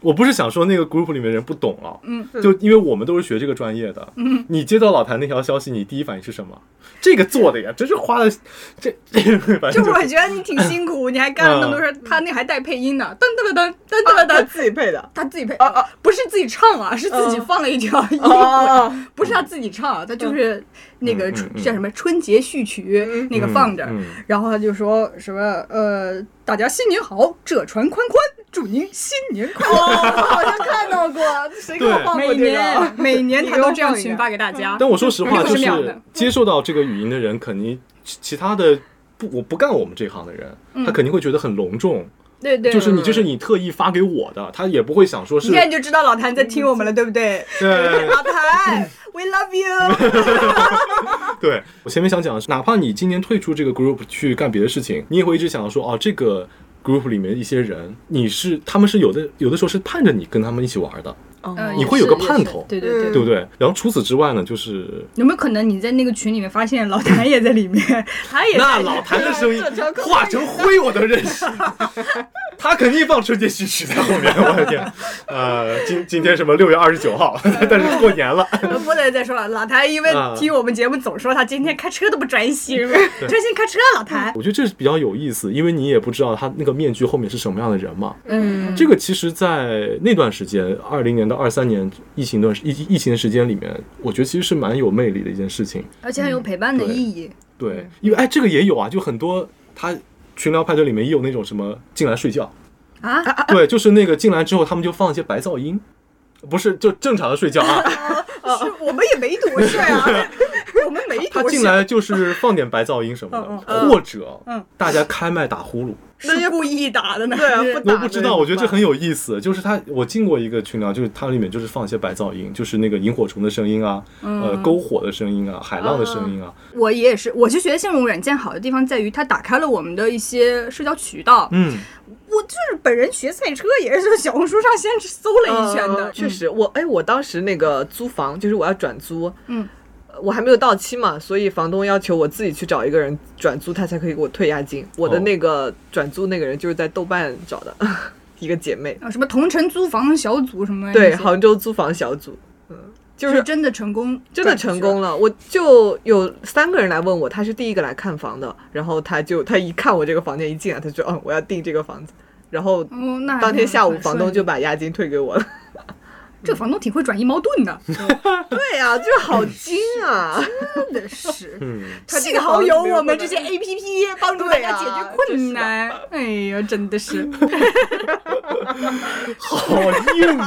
我不是想说那个 group 里面人不懂啊，嗯，就因为我们都是学这个专业的，嗯，你接到老谭那条消息，你第一反应是什么？这个做的呀，真是花了这这，反正就是我觉得你挺辛苦，你还干了那么多事儿，他那还带配音呢，噔噔噔噔噔噔他噔，自己配的。他自己配啊啊，不是自己唱啊，是自己放了一条音不是他自己唱，他就是那个叫什么春节序曲那个放着然后他就说什么呃，大家新年好，这船宽宽，祝您新年快乐。哦，好像看到过，谁给我放过每这个年？每年他都这样群发给大家。但我说实话，就是接受到这个语音的人，肯定其其他的不我不干我们这行的人，他肯定会觉得很隆重，对对，就是你这是你特意发给我的，他也不会想说是现在就知道老谭在听我们了，对不对？对老谭，We love you。对。我前面想讲的是，哪怕你今年退出这个 group 去干别的事情，你也会一直想到说，哦，这个 group 里面一些人，你是他们是有的有的时候是盼着你跟他们一起玩的，嗯，你会有个盼头对对对对不对？然后除此之外呢，就是有没有可能你在那个群里面发现老谭也在里面，他也在那老谭的声音 化成灰我都认识，他肯定放春节序曲在后面。我的天，呃，今今天什么六月二十九号，但是过年了，不能再说了。老谭因为啊听我们节目总说他今天开车都不专心，专心开车。老谭，我觉得这是比较有意思，因为你也不知道他那个面具后面是什么样的人嘛。嗯，这个其实，在那段时间，二零年到二三年疫情段疫疫情的时间里面，我觉得其实是蛮有魅力的一件事情。而且很有陪伴的意义。对，因为哎，这个也有啊，就很多他群聊派对里面也有那种什么进来睡觉，啊，对，就是那个进来之后，他们就放一些白噪音，不是就正常的睡觉啊。是我们也没多睡啊，我们没。他进来就是放点白噪音什么嗯的，或者嗯大家开麦打呼噜。是故意打的呢。对啊，不我不知道，我觉得这很有意思。就是他，我进过一个群聊，就是它里面就是放一些白噪音，就是那个萤火虫的声音啊，嗯呃，篝火的声音啊，海浪的声音啊。我也是，我就觉得这种软件好的地方在于它打开了我们的一些社交渠道。嗯，我就是本人学赛车也是在小红书上先搜了一圈的，嗯确实，我哎，我当时那个租房就是我要转租，嗯呃，我还没有到期嘛，所以房东要求我自己去找一个人转租，他才可以给我退押金。我的哦。那个转租那个人就是在豆瓣找的 一个姐妹，啊，什么同城租房小组什么对，杭州租房小组，嗯，就是真的成功，真的成功。了，我就有三个人来问我，他是第一个来看房的，然后他就他一看我这个房间一进来，他就哦我要订这个房子，然后当天下午房东就把押金退给我了。这个房东挺会转移矛盾的，对呀、就好精啊！真的是。嗯，幸好有我们这些 A P P 帮助大家解决困难。哎呀，真的是，好硬，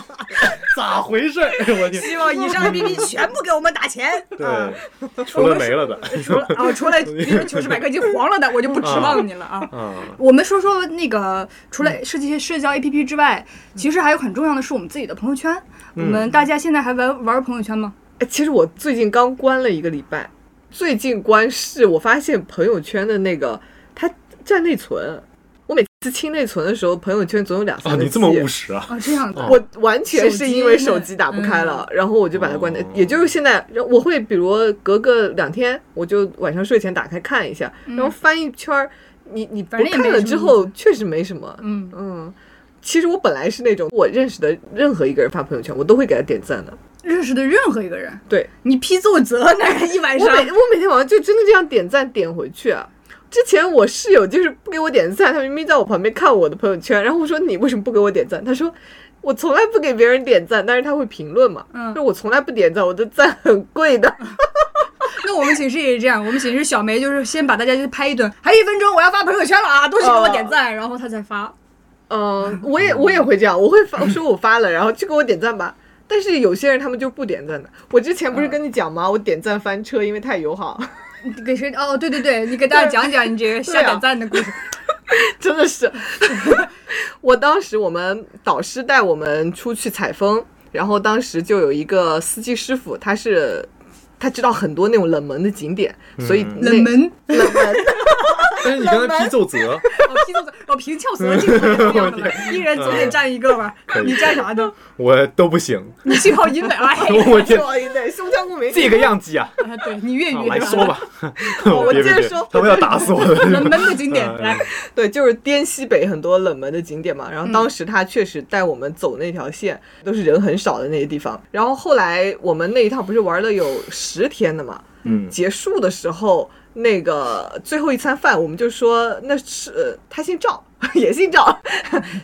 咋回事儿？希望以上 APP 全部给我们打钱。啊对，除了没了的，除了啊，除了比如糗事百科已经黄了的，我就不指望你了啊。啊，我们说说那个，除了设计一些社交 APP 之外，其实还有很重要的是我们自己的朋友圈。我们大家现在还玩玩朋友圈吗？哎，其实我最近刚关了一个礼拜，最近关是我发现朋友圈的那个它占内存，我每次清内存的时候，朋友圈总有两三啊。你这么务实啊？啊，这样的。我完全是因为手机打不开了，然后我就把它关掉。哦也就是现在，我会比如隔个两天，我就晚上睡前打开看一下，然后翻一圈儿。你你不反正看了之后，确实没什么。嗯，嗯，其实我本来是那种我认识的任何一个人发朋友圈，我都会给他点赞的。认识的任何一个人，对你批奏折那一晚上，我每我每天晚上就真的这样点赞点回去啊。之前我室友就是不给我点赞，他明明在我旁边看我的朋友圈，然后我说你为什么不给我点赞？他说我从来不给别人点赞，但是他会评论嘛。嗯就我从来不点赞，我的赞很贵的。那我们寝室也是这样，我们寝室小梅就是先把大家就拍一顿，还有一分钟我要发朋友圈了啊，都去给我点赞，然后她才发。嗯，我也我也会这样，我会发我说我发了，然后去给我点赞吧。但是有些人他们就不点赞的。我之前不是跟你讲吗？我点赞翻车，因为太友好，你给谁？哦，对对对，你给大家讲讲你这个下点赞的故事。真的是。我当时我们导师带我们出去采风，然后当时就有一个司机师傅，他是他知道很多那种冷门的景点，所以那冷门，冷门。但是你刚才批奏折，哦，批奏折哦，平翘舌劲很重要的，一人总得占一个吧你占啥的？我都不行。你信号音的，哎，我天，对，胸腔共鸣。这个样子啊！啊对你粤啊语？来说吧，我接着说他们要打死我了。冷门的景点嗯来，对，就是滇西北很多冷门的景点嘛。然后当时他确实带我们走那条线，都是人很少的那些地方。然后后来我们那一趟不是玩了有十天的嘛？嗯，结束的时候，那个最后一餐饭，我们就说那是、呃、他姓赵，也姓赵，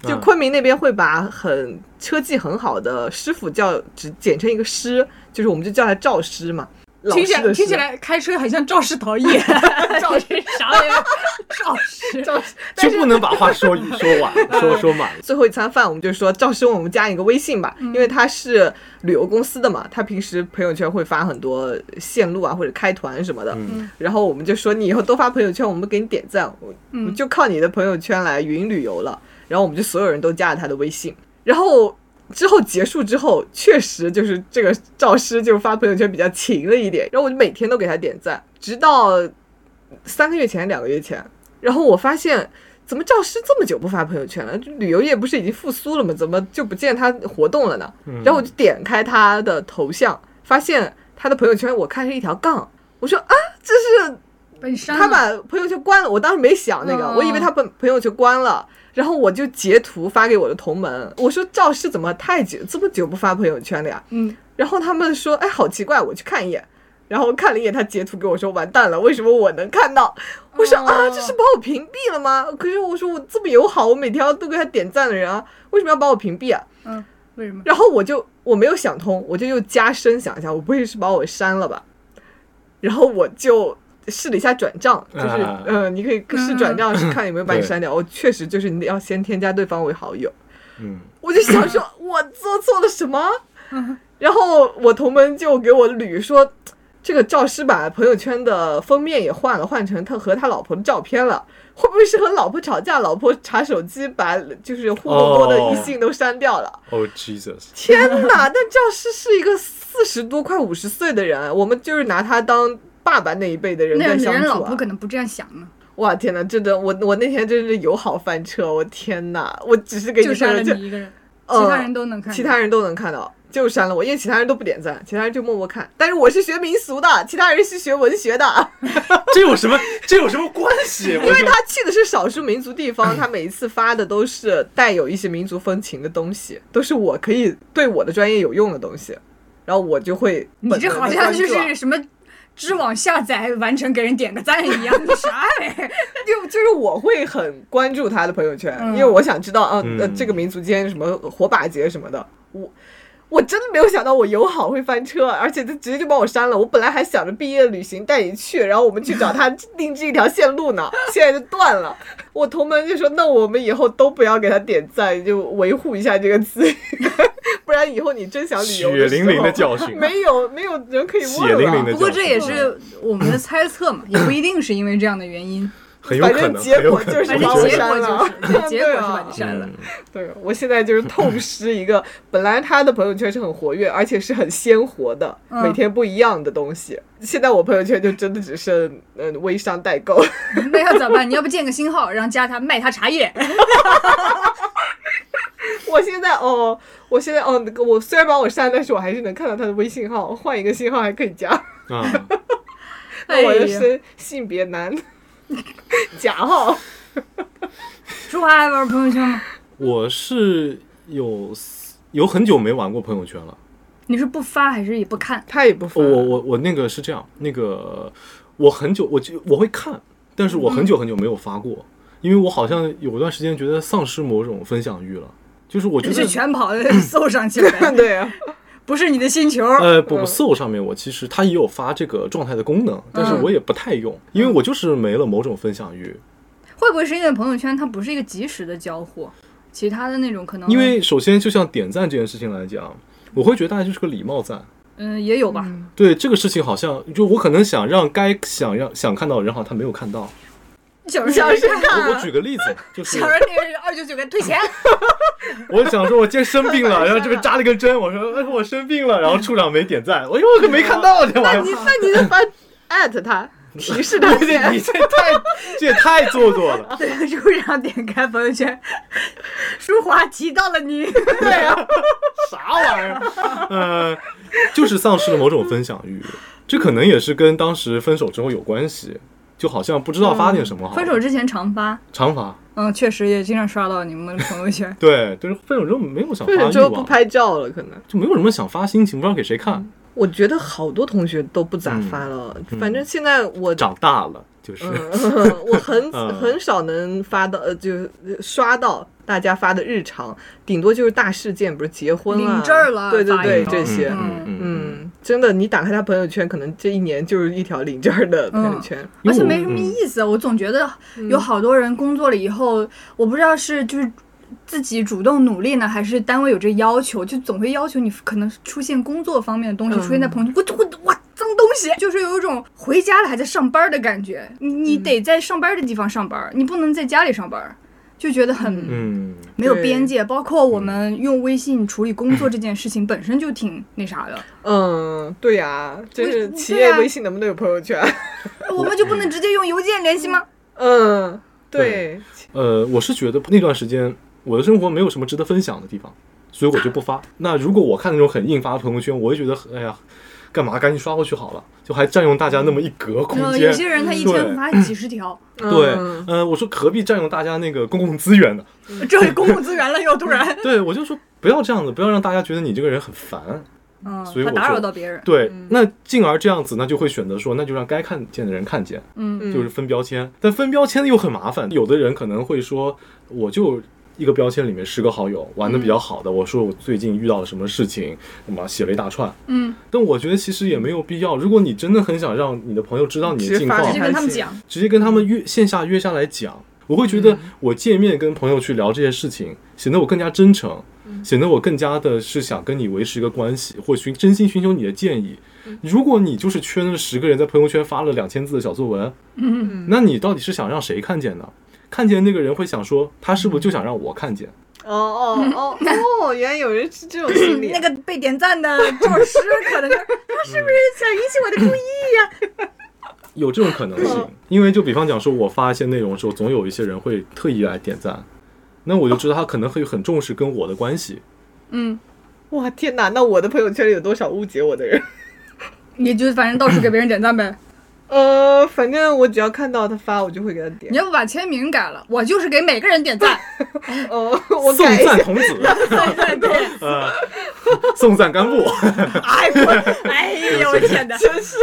就昆明那边会把很车技很好的师傅叫只简称一个师，就是我们就叫他赵师嘛。老听起来听起来开车很像肇事逃逸，肇事啥玩意儿？肇事。赵师，就不能把话说 说完，说说满。最后一餐饭，我们就说赵师，我们加你个微信吧，因为他是旅游公司的嘛，他平时朋友圈会发很多线路啊或者开团什么的。嗯然后我们就说你以后多发朋友圈，我们给你点赞，我就靠你的朋友圈来云旅游了。然后我们就所有人都加了他的微信，然后。之后结束之后，确实就是这个赵师就发朋友圈比较勤了一点，然后我就每天都给他点赞，直到三个月前、两个月前，然后我发现怎么赵师这么久不发朋友圈了？就旅游业不是已经复苏了吗？怎么就不见他活动了呢？然后我就点开他的头像，发现他的朋友圈我看是一条杠，我说啊，这是把你删他。把朋友圈关了，我当时没想那个，哦我以为他把朋友圈关了，然后我就截图发给我的同门，我说赵氏怎么太久这么久不发朋友圈了呀？嗯，然后他们说，哎，好奇怪，我去看一眼。然后看了一眼他截图，跟我说完蛋了，为什么我能看到？我说、啊，这是把我屏蔽了吗？可是我说我这么友好，我每天都给他点赞的人啊，为什么要把我屏蔽啊？嗯，为什么？然后我就我没有想通，我就又加深想一下，我不会是把我删了吧？然后我就试了一下转账，就是、啊呃，你可以试转账是看有没有把你删掉。我确实就是你得要先添加对方为好友。嗯，我就想说，我做错了什么？然后我同门就给我捋说，这个赵师把朋友圈的封面也换了，换成他和他老婆的照片了。会不会是和老婆吵架，老婆查手机把就是互动过的异性都删掉了？哦 Jesus，天哪！但赵师是一个四十多快五十岁的人，我们就是拿他当爸爸那一辈的人那在相处啊人老婆。可能不这样想呢，哇天哪，真的，我我那天真是友好翻车，我天哪！我只是给你删了说你一个人，呃其他人都能看。其他人都能看到，就删了我，因为其他人都不点赞，其他人就默默看。但是我是学民俗的，其他人是学文学的，这有什么这有什么关系？因因为他去的是少数民族地方，他每一次发的都是带有一些民族风情的东西，都是我可以对我的专业有用的东西，然后我就会你这好像就是什么知网下载完成给人点个赞一样，你啥嘞？就就是我会很关注他的朋友圈，嗯因为我想知道，啊，呃，嗯这个民族间什么火把节什么的，我。我真的没有想到我友好会翻车，而且他直接就把我删了。我本来还想着毕业旅行带你去，然后我们去找他定制一条线路呢，现在就断了。我同门就说，那我们以后都不要给他点赞，就维护一下这个资源，不然以后你真想旅游血淋淋的时候教训，没有没有人可以问血淋淋的了不过这也是我们的猜测嘛，也不一定是因为这样的原因，很有可能，反正结。果就是把我删了，对结果是把你删了。嗯对，我现在就是痛 失一个，本来他的朋友圈是很活跃，而且是很鲜活的，嗯每天不一样的东西。现在我朋友圈就真的只剩嗯、呃微商代购，那要咋办？你要不建个新号，然后加他卖他茶叶？我现在哦，我现在哦，那个我虽然把我删，但是我还是能看到他的微信号，换一个新号还可以加。啊，那我的哎呀是性别男，假号。朱华还玩朋友圈吗？我是有有很久没玩过朋友圈了。你是不发还是也不看？他也不发，我我我那个是这样，那个我很久我就我会看，但是我很久很久没有发过，因为我好像有段时间觉得丧失某种分享欲了，就是我觉你是得全跑的搜上去了，对啊，不是你的星球。呃不，Soul 上面我其实它也有发这个状态的功能，但是嗯我也不太用，因为我就是没了某种分享欲。会不会是因为朋友圈它不是一个及时的交互？其他的那种可能因为首先就像点赞这件事情来讲，我会觉得大家就是个礼貌赞。嗯也有吧，对这个事情，好像就我可能想让该想让想看到的人，好像他没有看到。想想是看我我举个例子，就是想让那个二九九给退钱，我想说，我今天生病了，然后这边扎了个针，我说，哎，我生病了，然后处长没点赞，我说我可没看到这玩意儿。那你那你就发艾特他，提示他你这见你这太这也太做作了，对，处长点开朋友圈，舒华提到了你，对啊，啥玩意儿？呃，就是丧失了某种分享欲，这可能也是跟当时分手之后有关系，就好像不知道发点什么好。分手之前常发，常发，嗯，确实也经常刷到你们的朋友圈。对，就是分手之后没有想发分手，之后不拍照了，可能。就没有什么想发心情，不知道给谁看。我觉得好多同学都不咋发了，反正现在我长大了就是，嗯，我很嗯 很少能发到，呃，就刷到大家发的日常，顶多就是大事件，比如结婚啊，领证儿了对对对，这些。嗯真的，你打开他朋友圈，可能这一年就是一条领证儿的朋友圈。而且没什么意思，我总觉得有好多人工作了以后，我不知道是就是自己主动努力呢，还是单位有这要求，就总会要求你可能出现工作方面的东西嗯。出现在朋友圈，我我我脏东西，就是有一种回家了还在上班的感觉，你你得在上班的地方上班，你不能在家里上班，就觉得很嗯，没有边界。包括我们用微信处理工作这件事情本身就挺那啥的，嗯，对呀、就是企业啊微信能不能有朋友圈？我们就不能直接用邮件联系吗？嗯，对，呃，我是觉得那段时间我的生活没有什么值得分享的地方，所以我就不发。那如果我看那种很硬发的朋友圈，我会觉得，哎呀，干嘛赶紧刷过去好了，就还占用大家那么一格空嗯，间。有些人他一天发几十条，对，嗯呃，我说何必占用大家那个公共资源呢？这里公共资源了又突然，对，我就说不要这样子，不要让大家觉得你这个人很烦。嗯，所以打扰到别人，对，那进而这样子，那就会选择说，那就让该看见的人看见，嗯就是分标签。但分标签又很麻烦，有的人可能会说，我就一个标签里面十个好友，玩的比较好的，我说我最近遇到了什么事情，那么写了一大串。嗯，但我觉得其实也没有必要。如果你真的很想让你的朋友知道你的近况直接跟他们讲，直接跟他们约线下约下来讲，我会觉得我见面跟朋友去聊这些事情，显得我更加真诚，显得我更加的是想跟你维持一个关系，或寻真心寻求你的建议。如果你就是圈了十个人在朋友圈发了两千字的小作文，嗯，那你到底是想让谁看见呢？看见那个人会想说，他是不是就想让我看见？哦哦哦哦，原来有人是这种心理啊。那个被点赞的教师可能是他是不是想引起我的注意呀？有这种可能性，因为就比方讲说，我发一些内容的时候，总有一些人会特意来点赞，那我就知道他可能会很重视跟我的关系。嗯，哇天哪，那我的朋友圈里有多少误解我的人？你就反正到处给别人点赞呗。呃，反正我只要看到他发，我就会给他点你。要不把签名改了，我就是给每个人点赞。哦，我送。赞童子，对对对，呃，送赞干部，哎我，哎呦我天哪，真是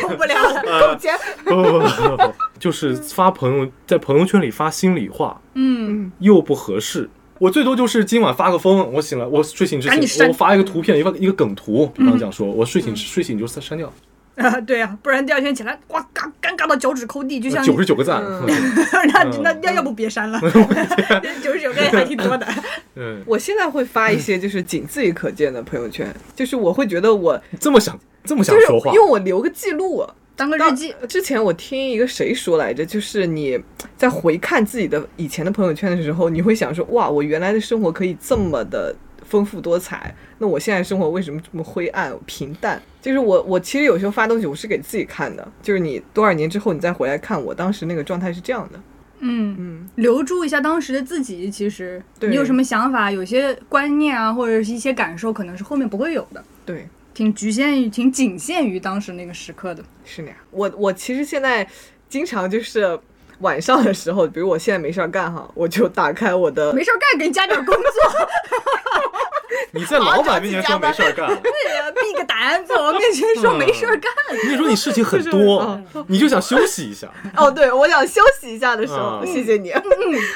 受不了了。够钱。不不不不不，就是发朋友在朋友圈里发心里话嗯，又不合适。我最多就是今晚发个疯，我醒了，我睡醒之前我发一个图片，一个一个梗图，比方讲说，我睡醒睡醒就删删掉。啊对呀，不然第二天起来，哇，尴尴尬到脚趾抠地，就像九十九个赞，那那要要不别删了，九十九个还挺多的。嗯，我现在会发一些就是仅自己可见的朋友圈，就是我会觉得我这么想这么想就是说话。因为，我留个记录。当个日记，之前我听一个谁说来着，就是你在回看自己的以前的朋友圈的时候，你会想说，哇，我原来的生活可以这么的丰富多彩，那我现在生活为什么这么灰暗平淡？就是我，我其实有时候发东西，我是给自己看的，就是你多少年之后你再回来看，我当时那个状态是这样的。嗯嗯，留住一下当时的自己。其实对你有什么想法，有些观念啊，或者是一些感受，可能是后面不会有的，对，挺局限于、挺仅限于当时那个时刻的。是那样。我我其实现在经常就是晚上的时候，比如我现在没事儿干哈，我就打开我的没事儿干，给你加点工作，你在老板面前说没事儿干，对呀，递个单在我面前说没事儿干。你也说你事情很多，你就想休息一下，哦，对，我想休息一下的时候，嗯谢谢你。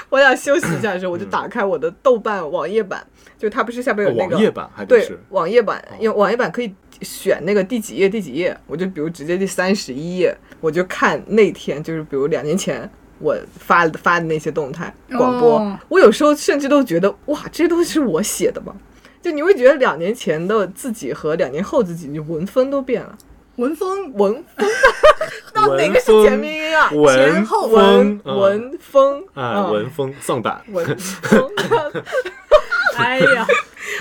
我想休息一下的时候，我就打开我的豆瓣网页版，就它不是下边有那个网页版还得对是，网页版，因为网页版可以选那个第几页第几页，我就比如直接第三十一页，我就看那天就是比如两年前。我发发的那些动态广播，哦我有时候甚至都觉得，哇，这些东西是我写的吗？就你会觉得两年前的自己和两年后自己，你文风都变了，文风文风。到哪个是前面音啊？文前后风文嗯文风哎嗯文风丧胆，文 风。哎呀，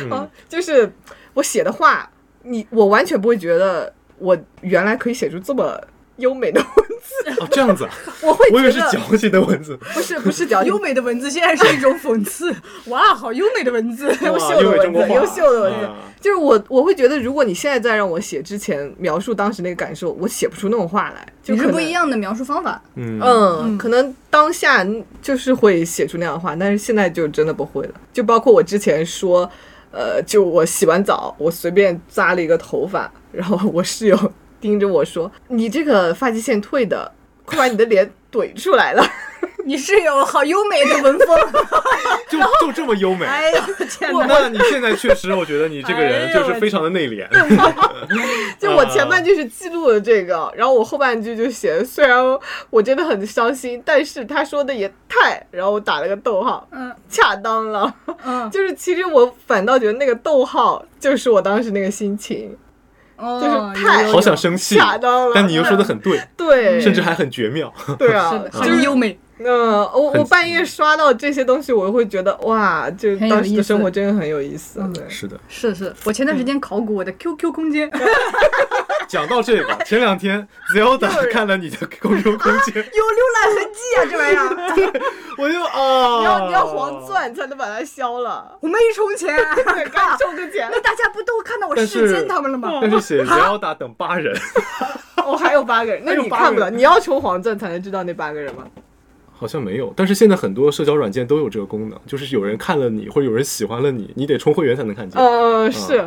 啊，就是我写的话，你我完全不会觉得我原来可以写出这么优美的文字，哦这样子啊，我会我以为是矫情的文字，不是不是矫情 优，美的文字现在是一种讽刺。哇，好优美的文字。优秀的文字，优秀的文字啊。就是我，我会觉得，如果你现在再让我写之前描述当时那个感受，我写不出那种话来，就是不一。样的描述方法。嗯嗯，可能当下就是会写出那样的话，但是现在就真的不会了。就包括我之前说，呃，就我洗完澡，我随便扎了一个头发，然后我室友盯着我说：“你这个发际线退的，快把你的脸怼出来了。你是有好优美的文风。就就这么优美。哎呦天哪！那你现在确实，我觉得你这个人就是非常的内敛。就我前半句是记录了这个，然后我后半句就写，虽然我真的很伤心，但是他说的也太，然后我打了个逗号，嗯恰当了。嗯，就是其实我反倒觉得那个逗号就是我当时那个心情，哦就是太好想生气。但你又说的很对，对，甚至还很绝妙。对啊，，就是很优美。嗯，我我半夜刷到这些东西，我会觉得哇，就当时的生活真的很有意思。对是的，是是，我前段时间考古我的 QQ 空间，讲到这个，前两天 Zelda 看了你的 QQ 空间，有浏览痕迹啊，这玩意儿。我就啊，你要你要黄，钻才能把它消了，我没充钱，对，赶紧充个钱。那大家不都看到我但是视奸他们了吗？但是写 Zelda 等八人，哦，还有八个人，那你看不了，你要求黄钻才能知道那八个人吗？好像没有。但是现在很多社交软件都有这个功能，就是有人看了你，或者有人喜欢了你，你得充会员才能看见。呃，是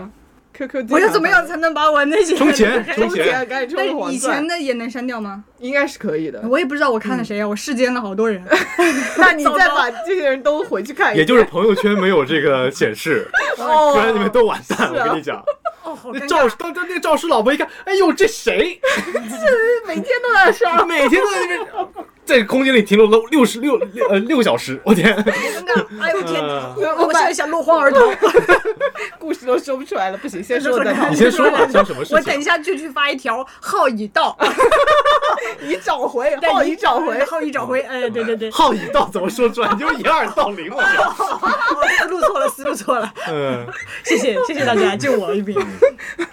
，QQ 我要怎么样才能把我那些充钱充 充钱钱？赶紧但以前，的也能删掉吗？应该是可以的。我也不知道我看了谁呀，我视奸了好多人。那你再把这些人都回去看一下，也就是朋友圈没有这个显示，哦不然你们都完蛋。我跟你讲，哦，那。赵当当那个赵师老婆一看，哎呦这谁？这每天都在刷。每天都在那边在空间里停留了六十六六呃六个小时，我天！好尴尬！哎呦天嗯，我我现在想落荒而逃。故事都说不出来了，不行，先说再你先说吧，像什么事我等一？下就去发一条号已到，已找回，对号已找回。号已找回。哎，对对对，号已到怎么说出来？你就一二到零了。哦思路错了，思路错了。嗯，谢谢谢谢大家，救我一命。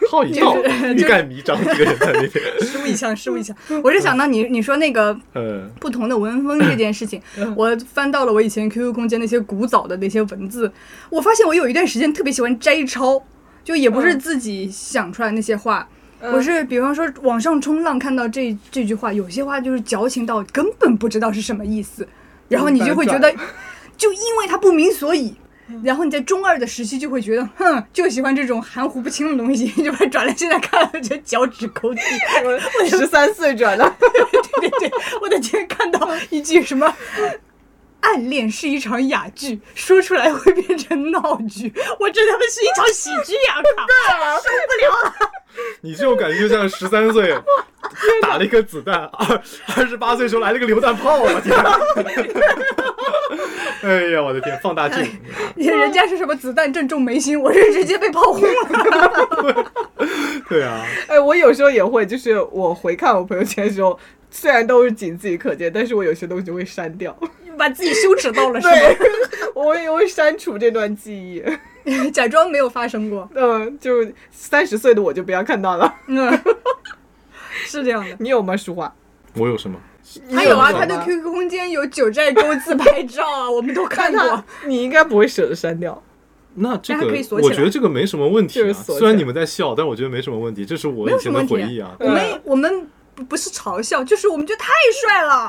号已到，就是欲盖弥彰，这个人在那边。失误一枪，失误一枪。我是想到你你说那个嗯不同的文风 这件事情，我翻到了我以前 QQ 空间那些古早的那些文字，我发现我有一段时间特别喜欢摘抄，就也不是自己想出来那些话。我是比方说网上冲浪看到这这句话，有些话就是矫情到根本不知道是什么意思，然后你就会觉得，就因为它不明所以，然后你在中二的时期就会觉得，哼，就喜欢这种含糊不清的东西，就把它转了。现在看了觉得脚趾抠地，我 十三岁转的，对对对，我的天，看到一句什么“暗恋是一场哑剧，说出来会变成闹剧。我觉得他妈是一场喜剧呀！靠，受不了了。你这种感觉就像十三岁打了一颗子弹，二二十八岁时候来了个榴弹炮，我天！哎呀，我的天，放大镜，人家是什么子弹正中眉心，我是直接被炮轰了。对啊，哎，我有时候也会，就是我回看我朋友圈的时候，虽然都是仅自己可见，但是我有些东西会删掉，把自己羞耻到了，是对吗？，我也会删除这段记忆。假装没有发生过。嗯，就三十岁的我就不要看到了。嗯，是这样的。你有吗，淑华？我有什么？他有啊，他的 QQ 空间有九寨沟自拍照啊，我们都看看过。，你应该不会舍得删掉。那这个我觉得这个没什么问题啊。虽然你们在笑，但我觉得没什么问题，这是我以前的回忆啊。我们我们不不是嘲笑，就是我们觉得太帅了，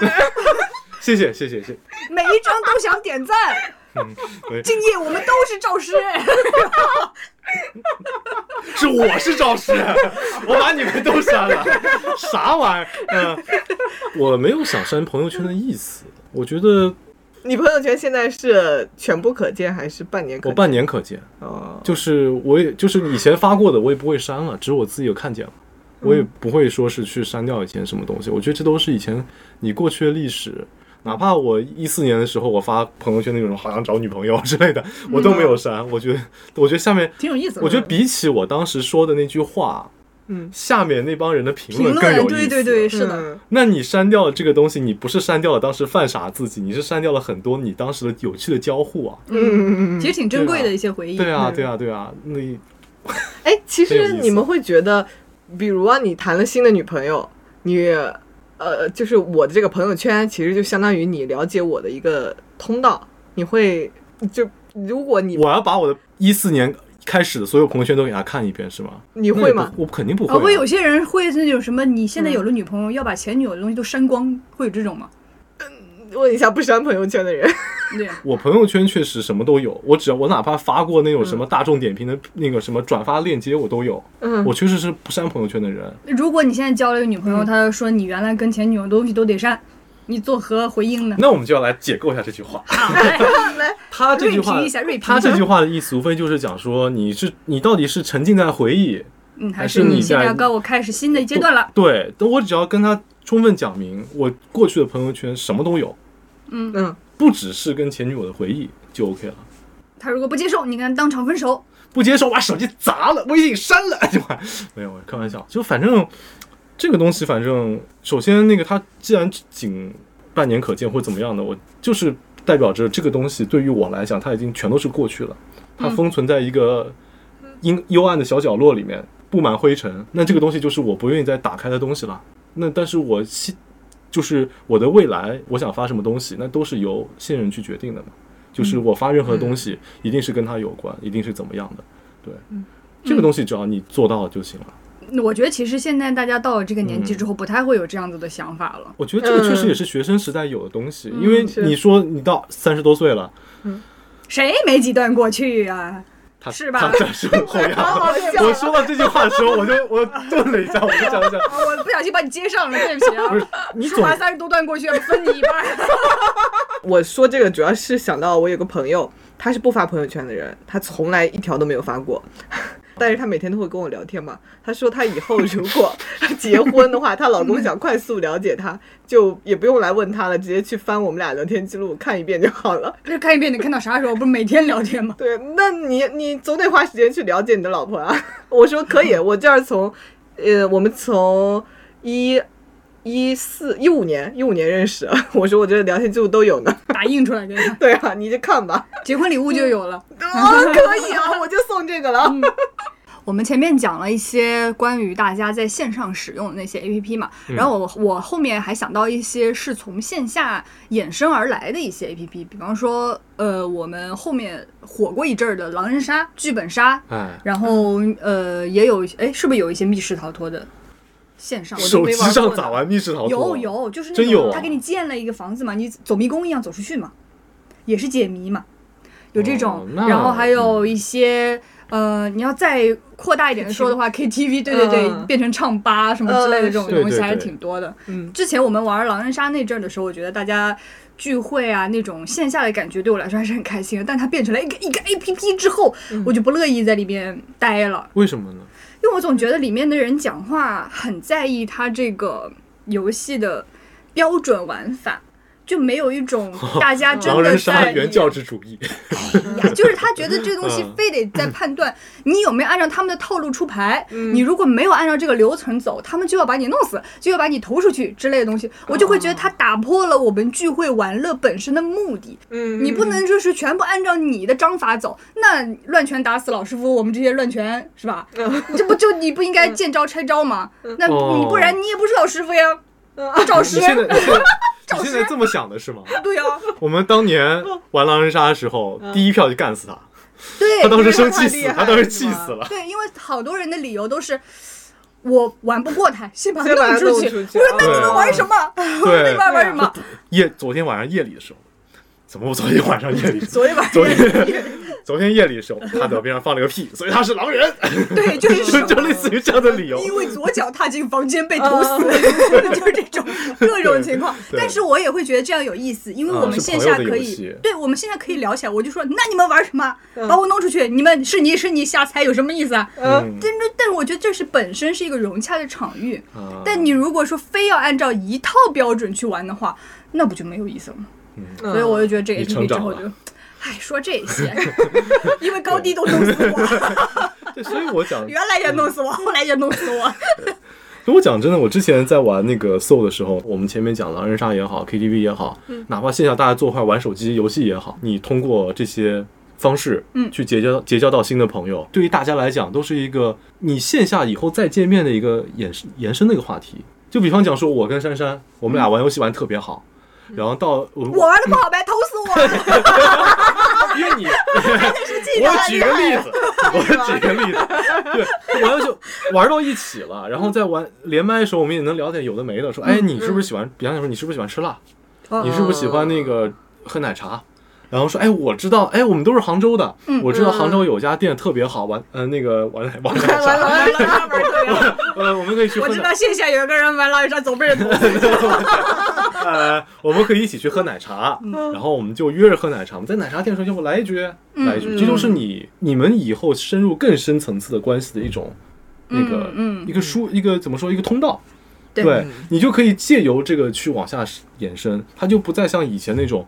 谢谢谢谢谢谢。每一张都想点赞。敬业，我们都是赵师。是我是赵师，我把你们都删了，啥玩意儿？嗯，我没有想删朋友圈的意思，我觉得你朋友圈现在是全部可见还是半年可见？我半年可见，哦，就是我也就是以前发过的，我也不会删了，只是我自己有看见了，我也不会说是去删掉以前什么东西。我觉得这都是以前你过去的历史。哪怕我一四年的时候，我发朋友圈那种好像找女朋友之类的，我都没有删。我觉得，我觉得下面，挺有意思的。我觉得比起我当时说的那句话，嗯，下面那帮人的评评论更有论，意思。对对对，是的。嗯那你删掉了这个东西，你不是删掉了当时犯傻自己，你是删掉了很多你当时的有趣的交互啊。嗯嗯嗯其实挺珍贵的一些回忆。对啊，嗯对啊，对啊，那哎，其实 你们会觉得，比如啊，你谈了新的女朋友，你呃，就是我的这个朋友圈，其实就相当于你了解我的一个通道。你会就如果你我要把我的一四年开始的所有朋友圈都给他看一遍，是吗？你会吗？我肯定不会、啊，啊。会有些人会那种什么，你现在有了女朋友，要把前女友的东西都删光，会有这种吗？问一下不删朋友圈的人，对，我朋友圈确实什么都有，我只要我哪怕发过那种什么大众点评的那个什么转发链接，我都有。嗯我确实是不删朋友圈的人。如果你现在交了一个女朋友，她说你原来跟前女友的东西都得删，你作何回应呢？那我们就要来解构一下这句话。啊，来他这句话他这句话的意思无非就是讲说，你是你到底是沉浸在回忆，嗯，还还是是你现在要跟我开始新的阶段了？对，但我只要跟他充分讲明，我过去的朋友圈什么都有，嗯嗯，不只是跟前女友的回忆就 OK 了。他如果不接受，你跟他当场分手。不接受，把手机砸了，微信删了，就没有开玩笑，就反正这个东西，反正首先那个它既然仅半年可见或怎么样的，我就是代表着这个东西对于我来讲，它已经全都是过去了，它封存在一个阴幽暗的小角落里面，布满灰尘。那这个东西就是我不愿意再打开的东西了。那但是我希就是我的未来，我想发什么东西，那都是由现任去决定的嘛。就是我发任何东西，一定是跟他有关，一定是怎么样的。对，这个东西只要你做到就行了。我觉得其实现在大家到了这个年纪之后，不太会有这样子的想法了。我觉得这个确实也是学生时代有的东西，因为你说你到三十多岁了，谁没几段过去呀、他是吧他这是后仰。好笑我说到这句话的时候，我就我顿了一下，我就想想，啊我不小心把你接上了，对不起不是啊。你总舒华三十多段过去，分你一半儿。我说这个主要是想到我有个朋友，他是不发朋友圈的人，他从来一条都没有发过。但是他每天都会跟我聊天嘛。他说他以后如果 结婚的话，她老公想快速了解她，就也不用来问她了，直接去翻我们俩聊天记录看一遍就好了。就看一遍你看到啥时候？不是每天聊天吗？对，那你你总得花时间去了解你的老婆啊。我说可以，我就是从，呃，我们从一一四一五年一五年认识，我说我这聊天记录都有呢。打印出来给他，对啊，你就看吧。结婚礼物就有了。哦，可以啊，我就送这个了。我们前面讲了一些关于大家在线上使用的那些 APP 嘛，然后我我后面还想到一些是从线下衍生而来的一些 APP，比方说，呃，我们后面火过一阵儿的狼人杀、剧本杀，哎，然后呃也有，哎，是不是有一些密室逃脱的线上？手机上咋玩密室逃脱？有有，就是那真有啊种他给你建了一个房子嘛，你走迷宫一样走出去嘛，也是解谜嘛，有这种哦，然后还有一些呃，你要再扩大一点的说的话，KTV 对对对，嗯变成唱吧什么之类的这种东西还是对对对挺多的。嗯之前我们玩狼人杀那阵儿的时候，我觉得大家聚会啊那种线下的感觉对我来说还是很开心的，但它变成了一个一个 A P P 之后，我就不乐意在里面待了。为什么呢？因为我总觉得里面的人讲话很在意他这个游戏的标准玩法，就没有一种大家真的原教旨主义，呀，就是他觉得这东西嗯非得在判断 你有没有按照他们的套路出牌，嗯你如果没有按照这个流程走，他们就要把你弄死，就要把你投出去之类的东西，我就会觉得他打破了我们聚会玩乐本身的目的。嗯，你不能就是全部按照你的章法走，那乱拳打死老师傅，我们这些乱拳是吧？这不就 你不应该见招拆招吗？那哦你不然你也不是老师傅呀，找你师。现在你现在你现在 这么想的是吗？对呀、我们当年玩狼人杀的时候，第一票就干死他，对他当时生气死，了他当时气死了。对，因为好多人的理由都是。我玩不过他，先把他先把他弄出去。出去我说那你们 玩什么？对你们玩什么？夜昨天晚上夜里的时候，怎么我昨天晚上夜里？昨天晚上昨天 昨天夜里的时候，他在边上放了个屁，所以他是狼人，对，就是就就类似于这样的理由。因为左脚踏进房间被毒死，就是这种各种情况。但是我也会觉得这样有意思，因为啊我们线下可以对我们线下可以聊起来。我就说，那你们玩什么？嗯把我弄出去，你们是你是你瞎猜有什么意思啊？嗯嗯但是但是我觉得这是本身是一个融洽的场域，啊但你如果说非要按照一套标准去玩的话，那不就没有意思了吗？嗯所以我就觉得这个你 A P 成 P 之后就，唉，说这些，因为高低都弄死我，对，所以我讲，原来也弄死我，后来也弄死我。所以我讲真的，我之前在玩那个 Soul 的时候，我们前面讲狼人杀也好，KTV 也好，哪怕线下大家坐一块玩手机游戏也好，你通过这些方式，嗯去结交结交到新的朋友，对于大家来讲都是一个你线下以后再见面的一个延伸延伸的一个话题。就比方讲说，我跟珊珊，我们俩玩游戏玩特别好，然后到我我玩的不好呗，投死我！因为你，我举个例子，我举个例子，对，玩就玩到一起了，然后在玩连麦的时候，我们也能聊点有的没的，说，哎，你是不是喜欢？比方说，你是不是喜欢吃辣？你是不是喜欢那个喝奶茶？然后说，哎，我知道，哎，我们都是杭州的，我知道杭州有家店特别好，玩，呃，那个玩奶玩奶茶，完了 完了，玩特别好。呃，我们可以去，我知道线下有一个人玩狼人杀总被人。呃，我们可以一起去喝奶茶，然后我们就约着喝奶茶。我们在奶茶店的时候就来一局，来一局，这就是你你们以后深入更深层次的关系的一种那个嗯嗯一个书一个怎么说一个通道。对对你就可以借由这个去往下延伸，它就不再像以前那种，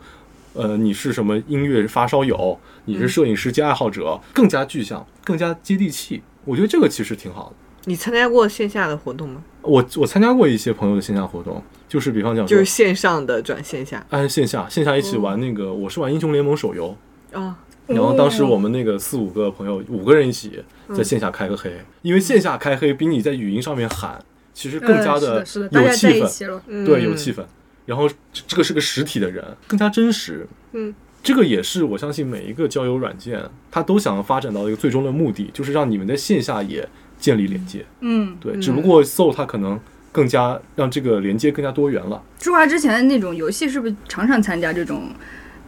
呃，你是什么音乐发烧友，你是摄影师兼爱好者，更加具象，更加接地气。我觉得这个其实挺好的。你参加过线下的活动吗？我我参加过一些朋友的线下活动，就是比方讲，就是线上的转线下按线下线下一起玩那个，我是玩英雄联盟手游，啊，然后当时我们那个四五个朋友，五个人一起在线下开个黑，因为线下开黑比你在语音上面喊，其实更加的，有气氛。对，嗯有气氛。然后这这个是个实体的人，更加真实。嗯，这个也是我相信每一个交友软件，它都想要发展到一个最终的目的，就是让你们在线下也建立连接。嗯，对，嗯只不过 Soul 它可能更加让这个连接更加多元了。朱华之前的那种游戏是不是常常参加这种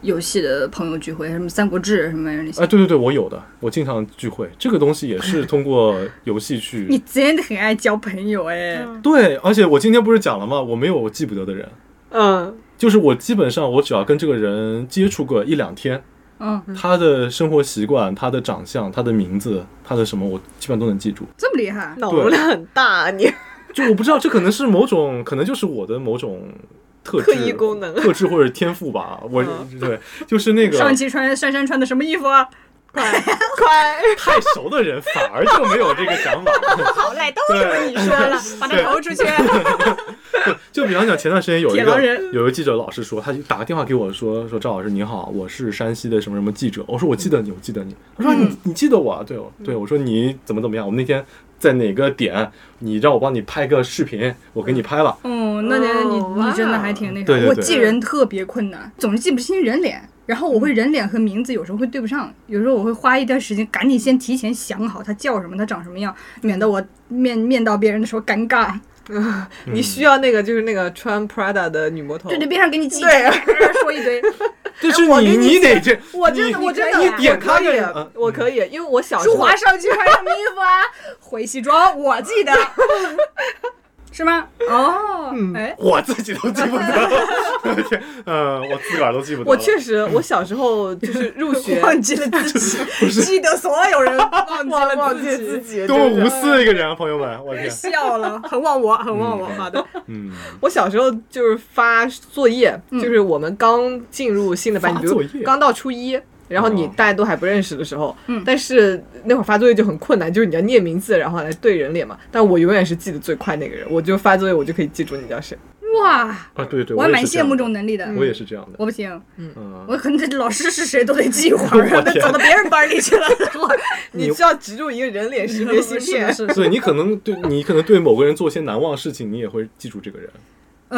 游戏的朋友聚会，什么《三国志》什么玩意儿那些？哎，对对对，我有的，我经常聚会，这个东西也是通过 游戏去。你真的很爱交朋友哎。对，而且我今天不是讲了吗？我没有记不得的人，嗯就是我基本上我只要跟这个人接触过一两天，嗯，他的生活习惯、他的长相、他的名字、他的什么，我基本上都能记住。这么厉害？脑容量很大啊，你就我不知道，这可能是某种，可能就是我的某种特质、特异功能特质或者天赋吧。我嗯对，就是那个上期穿珊珊穿的什么衣服啊？快 快，太熟的人反而就没有这个想法。好嘞，都以为你说了，把他投出去。就比方讲，前段时间有一个有一个记者老师说，他就打个电话给我说说赵老师你好，我是山西的什么什么记者。我说我记得你，我记得你。他说你你记得我啊？对我对我说你怎么怎么样？我们那天在哪个点，你让我帮你拍个视频，我给你拍了。哦，那你你真的还挺那个。对对对我记人特别困难，总是记不清人脸。然后我会人脸和名字有时候会对不上，有时候我会花一段时间赶紧先提前想好他叫什么，他长什么样，免得我面面到别人的时候尴尬。你需要那个就是那个穿 Prada 的女魔头，对对，边上给你记，对说一堆。这是你你你得这，我真的我真的你我点以我可以，因为我小时候舒华上去穿什么衣服啊？灰西装，我记得，是吗？哦，嗯哎，我自己都记不得，我的天，呃，我自个儿都记不得。我确实，我小时候就是入学 忘记了自己，记得所有人忘记了忘忘记自自己，多么无私的一个人啊，朋友们，我天，笑了，很忘我，很忘我。好的，嗯，我小时候就是发作业，就是我们刚进入新的班级，刚到初一。然后你哦。大家都还不认识的时候，嗯。但是那会儿发作业就很困难，就是你要念名字，然后来对人脸嘛。但我永远是记得最快那个人，我就发作业我就可以记住你叫谁。哇，啊，对对，我还蛮羡慕这种能力的。我也是这样的，我不行，嗯，我可能这老师是谁都得记一会儿，走到别人班里去了。你需要植入一个人脸识别芯片，是是是，对你可能对你可能对某个人做些难忘的事情，你也会记住这个人。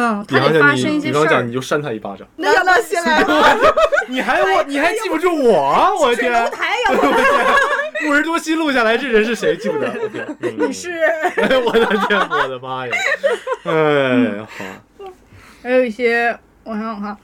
嗯，比他得发方讲你，生一些事儿比方讲你。就扇他一巴掌，那要不要先来？你还我你还记不住我啊，我的天！楼台要不 我天，五十多期录下来，这人是谁记不得？我天，嗯你是？我的天，我的妈呀！哎，好，还有一些，我想想看，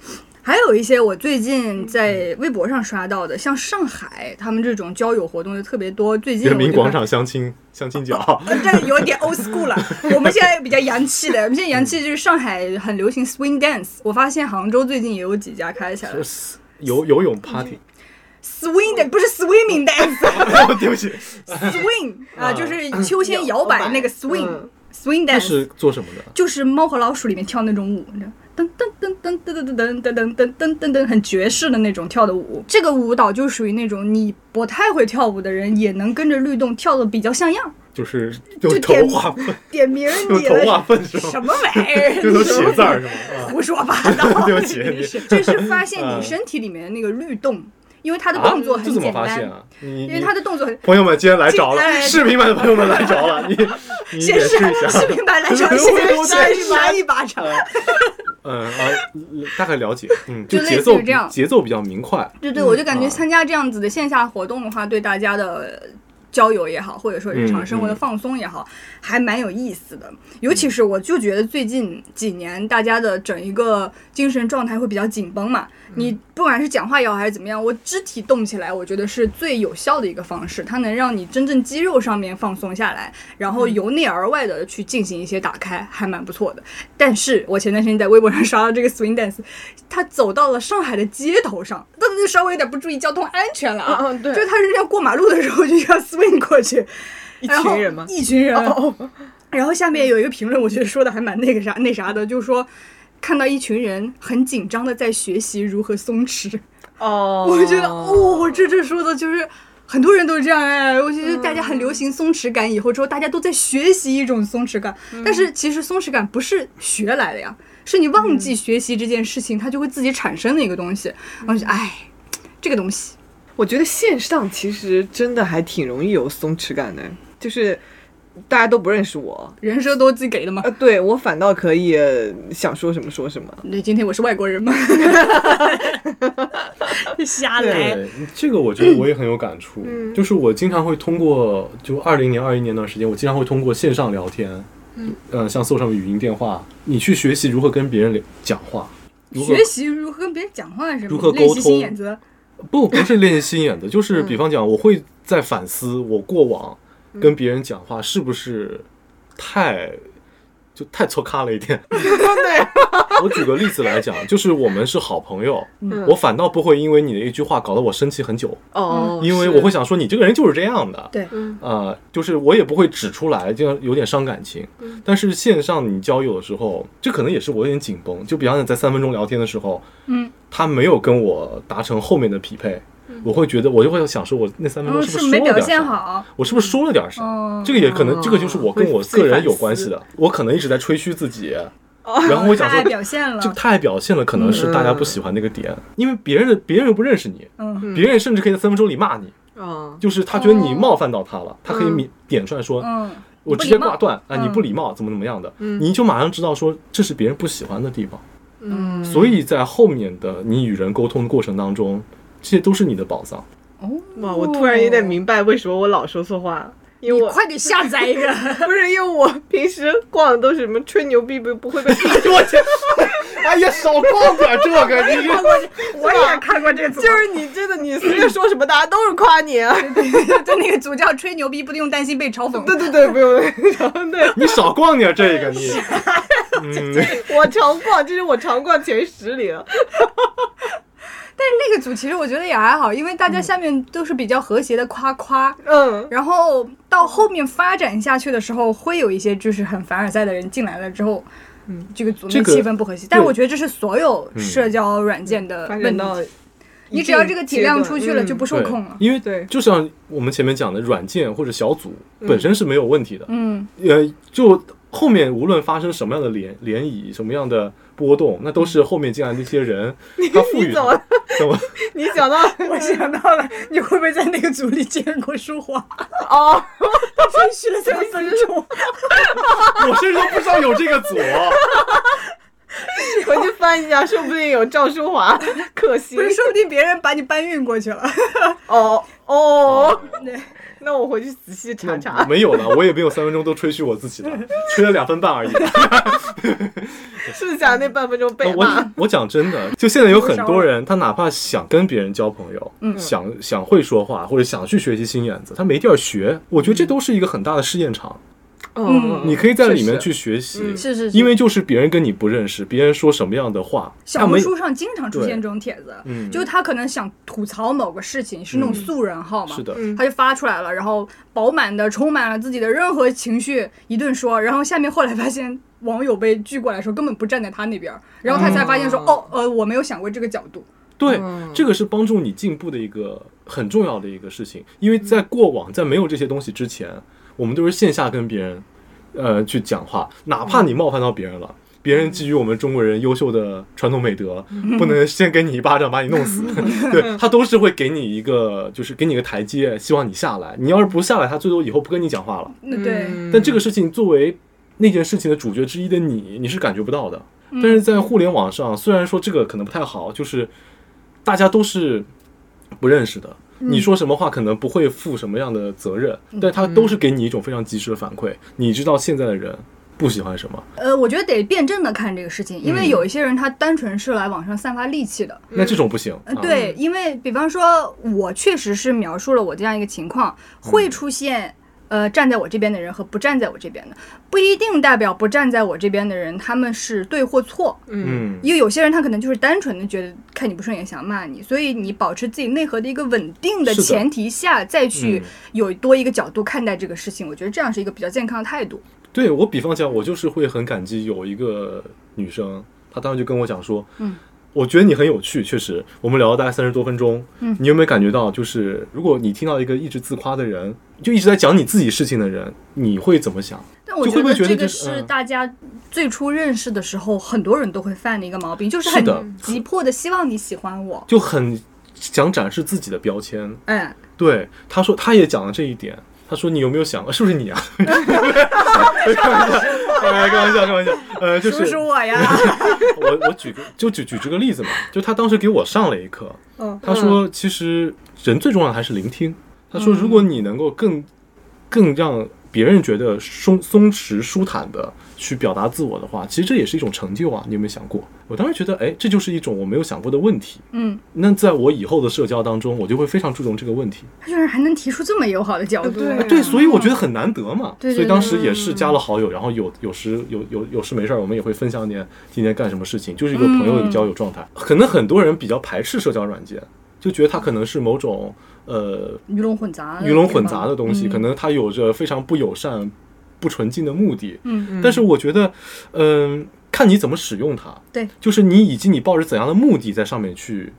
还有一些我最近在微博上刷到的，像上海他们这种交友活动就特别多。最近人民广场相亲 相亲角，呃，这个有点 old school 了。我们现在比较洋气的，我们现在洋气就是上海很流行 swing dance。我发现杭州最近也有几家开起来了游游泳 party，，swing 的不是 swimming dance，swing 对不起，啊，就是秋千摇摆那个 swing 嗯 swing 这 dance，是做什么的？就是《猫和老鼠》里面跳那种舞，你知道。噔噔噔噔噔噔噔噔噔噔噔噔噔，很爵士的那种跳的舞。这个舞蹈就属于那种你不太会跳舞的人也能跟着律动跳的比较像样。就是就点 点名儿用你头画粪是？什么玩意儿？用头写字儿是吗？啊，胡说八道！对不起真是就是发现你身体里面的那个律动，因为他的动作很简单？因为他的动作很。朋友们今天来着了视频版的朋友们来着了，你你先是演示一下。视频版来着，我 先我先扇一巴掌。嗯啊，大概了解，嗯，就类节奏这样节奏比较明快，对对，我就感觉啊参加这样子的线下活动的话，对大家的交友也好，或者说日常生活的放松也好，还蛮有意思的。尤其是我就觉得最近几年大家的整一个精神状态会比较紧绷嘛，你不管是讲话也好还是怎么样，我肢体动起来，我觉得是最有效的一个方式，它能让你真正肌肉上面放松下来，然后由内而外的去进行一些打开，还蛮不错的。但是我前段时间在微博上刷到这个 swing dance，他走到了上海的街头上，那就稍微有点不注意交通安全了啊！嗯嗯对就是他人家过马路的时候就要 swing 过去，一群人吗？一群人。哦，然后下面有一个评论，我觉得说的还蛮那个啥那啥的，就是说看到一群人很紧张的在学习如何松弛，哦，我觉得哦，这这说的就是。很多人都是这样哎，我觉得大家很流行松弛感，以后之后大家都在学习一种松弛感，但是其实松弛感不是学来的呀，是你忘记学习这件事情，它就会自己产生的一个东西。我就觉得哎，这个东西我觉得线上其实真的还挺容易有松弛感的，就是大家都不认识我，人设都自己给的嘛。呃，对我反倒可以呃想说什么说什么。对，今天我是外国人嘛，瞎来。这个我觉得我也很有感触。就是我经常会通过，就二零年、二一年那段时间，我经常会通过线上聊天，嗯，呃，像搜上语音电话，你去学习如何跟别人讲话，学习如何跟别人讲话是吗？如何沟练习心通眼子。不不是练习心眼的，就是比方讲，我会在反思我过往跟别人讲话是不是太就太错咖了一点。对，我举个例子来讲，就是我们是好朋友，嗯我反倒不会因为你的一句话搞得我生气很久，哦，因为我会想说你这个人就是这样的。对，嗯啊，就是我也不会指出来，这样有点伤感情。但是线上你交友的时候，这可能也是我有点紧绷。就比方讲在三分钟聊天的时候，嗯，他没有跟我达成后面的匹配，我会觉得我就会想说，我那三分钟嗯，是不是是没表说了点啥？现好。我是不是说了点啥？哦这个也可能，这个就是我跟我个人有关系的。我可能一直在吹嘘自己，然后我想太说，表现了这个太表现了，可能是大家不喜欢那个点，因为别人的别人又不认识你，嗯别人甚至可以在三分钟里骂你，嗯，就是他觉得你冒犯到他了，他可以点点出来说，嗯，我直接挂断啊，嗯你不礼貌，怎么怎么样的，你就马上知道说这是别人不喜欢的地方。嗯，所以在后面的你与人沟通的过程当中，这些都是你的宝藏。哦，哇，我突然有点明白为什么我老说错话，因为我快点下载一个。不是因为我平时逛的都是什么吹牛逼不不会被我去！哎呀少逛点这个，你我，我也看过这个组，就是你真的，你随便说什么，大家都是夸你。就那个主教吹牛逼，不用担心被嘲讽。对对对，不用。对，你少逛点这个，你。嗯，我常逛，这是我常逛前十里了。但是那个组其实我觉得也还好，因为大家下面都是比较和谐的夸夸，嗯，然后到后面发展下去的时候，会有一些就是很凡尔赛的人进来了之后，嗯，这个组内气氛不和谐。但我觉得这是所有社交软件的问题。你只要这个体量出去了，就不受控了。因为对，就像我们前面讲的，软件或者小组本身是没有问题的。嗯，呃，就后面无论发生什么样的涟涟漪，什么样的。波动，那都是后面进来那些人，他赋予怎么？怎么？你想到？我想到了，你会不会在那个组里见过舒华？哦，他吹嘘了三分钟，我甚至都不知道有这个组。回去翻一下，说不定有赵淑华。可惜，不是，说不定别人把你搬运过去了。哦哦，对。那我回去仔细查查。没有了，我也没有三分钟都吹嘘我自己的，吹了两分半而已。是不是讲那半分钟被骂？我我讲真的，就现在有很多人，他哪怕想跟别人交朋友，想想会说话，或者想去学习新眼子，他没地儿学。我觉得这都是一个很大的试验场。嗯，你可以在里面去学习，是是，因为就是别人跟你不认识，别人说什么样的话，小红书上经常出现这种帖子，嗯。就是他可能想吐槽某个事情，是那种素人号嘛，是的，他就发出来了，然后饱满的充满了自己的任何情绪一顿说，然后下面后来发现网友被拒过来说根本不站在他那边，然后他才发现说哦呃我没有想过这个角度，对，这个是帮助你进步的一个很重要的一个事情，因为在过往在没有这些东西之前，我们都是线下跟别人。呃，去讲话，哪怕你冒犯到别人了，别人基于我们中国人优秀的传统美德，不能先给你一巴掌把你弄死，对他都是会给你一个，就是给你一个台阶，希望你下来。你要是不下来，他最多以后不跟你讲话了。对。但这个事情作为那件事情的主角之一的你，你是感觉不到的。但是在互联网上，虽然说这个可能不太好，就是大家都是不认识的。你说什么话可能不会负什么样的责任，但他都是给你一种非常及时的反馈。你知道现在的人不喜欢什么？呃，我觉得得辩证的看这个事情，因为有一些人他单纯是来网上散发戾气的，那这种不行。对，因为比方说，我确实是描述了我这样一个情况，会出现。呃，站在我这边的人和不站在我这边的，不一定代表不站在我这边的人他们是对或错。嗯，因为有些人他可能就是单纯的觉得看你不顺眼想骂你，所以你保持自己内核的一个稳定的前提下，再去有多一个角度看待这个事情，我觉得这样是一个比较健康的态度。对我比方讲，我就是会很感激有一个女生，她当时就跟我讲说，嗯。我觉得你很有趣，确实，我们聊了大概三十多分钟。嗯，你有没有感觉到，就是如果你听到一个一直自夸的人，就一直在讲你自己事情的人，你会怎么想？但我觉得这个是大家最初认识的时候，很多人都会犯的一个毛病，就是很急迫的希望你喜欢我，就很想展示自己的标签。嗯，对，他说他也讲了这一点。他说：“你有没有想过，是不是你啊？”开玩笑，开玩笑，开玩笑。呃，就是叔叔我呀。我我举个就举举这个例子嘛，就他当时给我上了一课。嗯。他说：“其实人最重要的还是聆听。”他说：“如果你能够更更让别人觉得松松弛舒坦的。”去表达自我的话，其实这也是一种成就啊！你有没有想过？我当时觉得，哎，这就是一种我没有想过的问题。嗯，那在我以后的社交当中，我就会非常注重这个问题。他居然还能提出这么友好的角度，对对，所以我觉得很难得嘛。对，所以当时也是加了好友，然后有有时有有有事没事儿，我们也会分享点今天干什么事情，就是一个朋友的交友状态。可能很多人比较排斥社交软件，就觉得它可能是某种呃鱼龙混杂、鱼龙混杂的东西，可能它有着非常不友善。不纯净的目的，嗯，但是我觉得，嗯，看你怎么使用它，对，就是你以及你抱着怎样的目的在上面去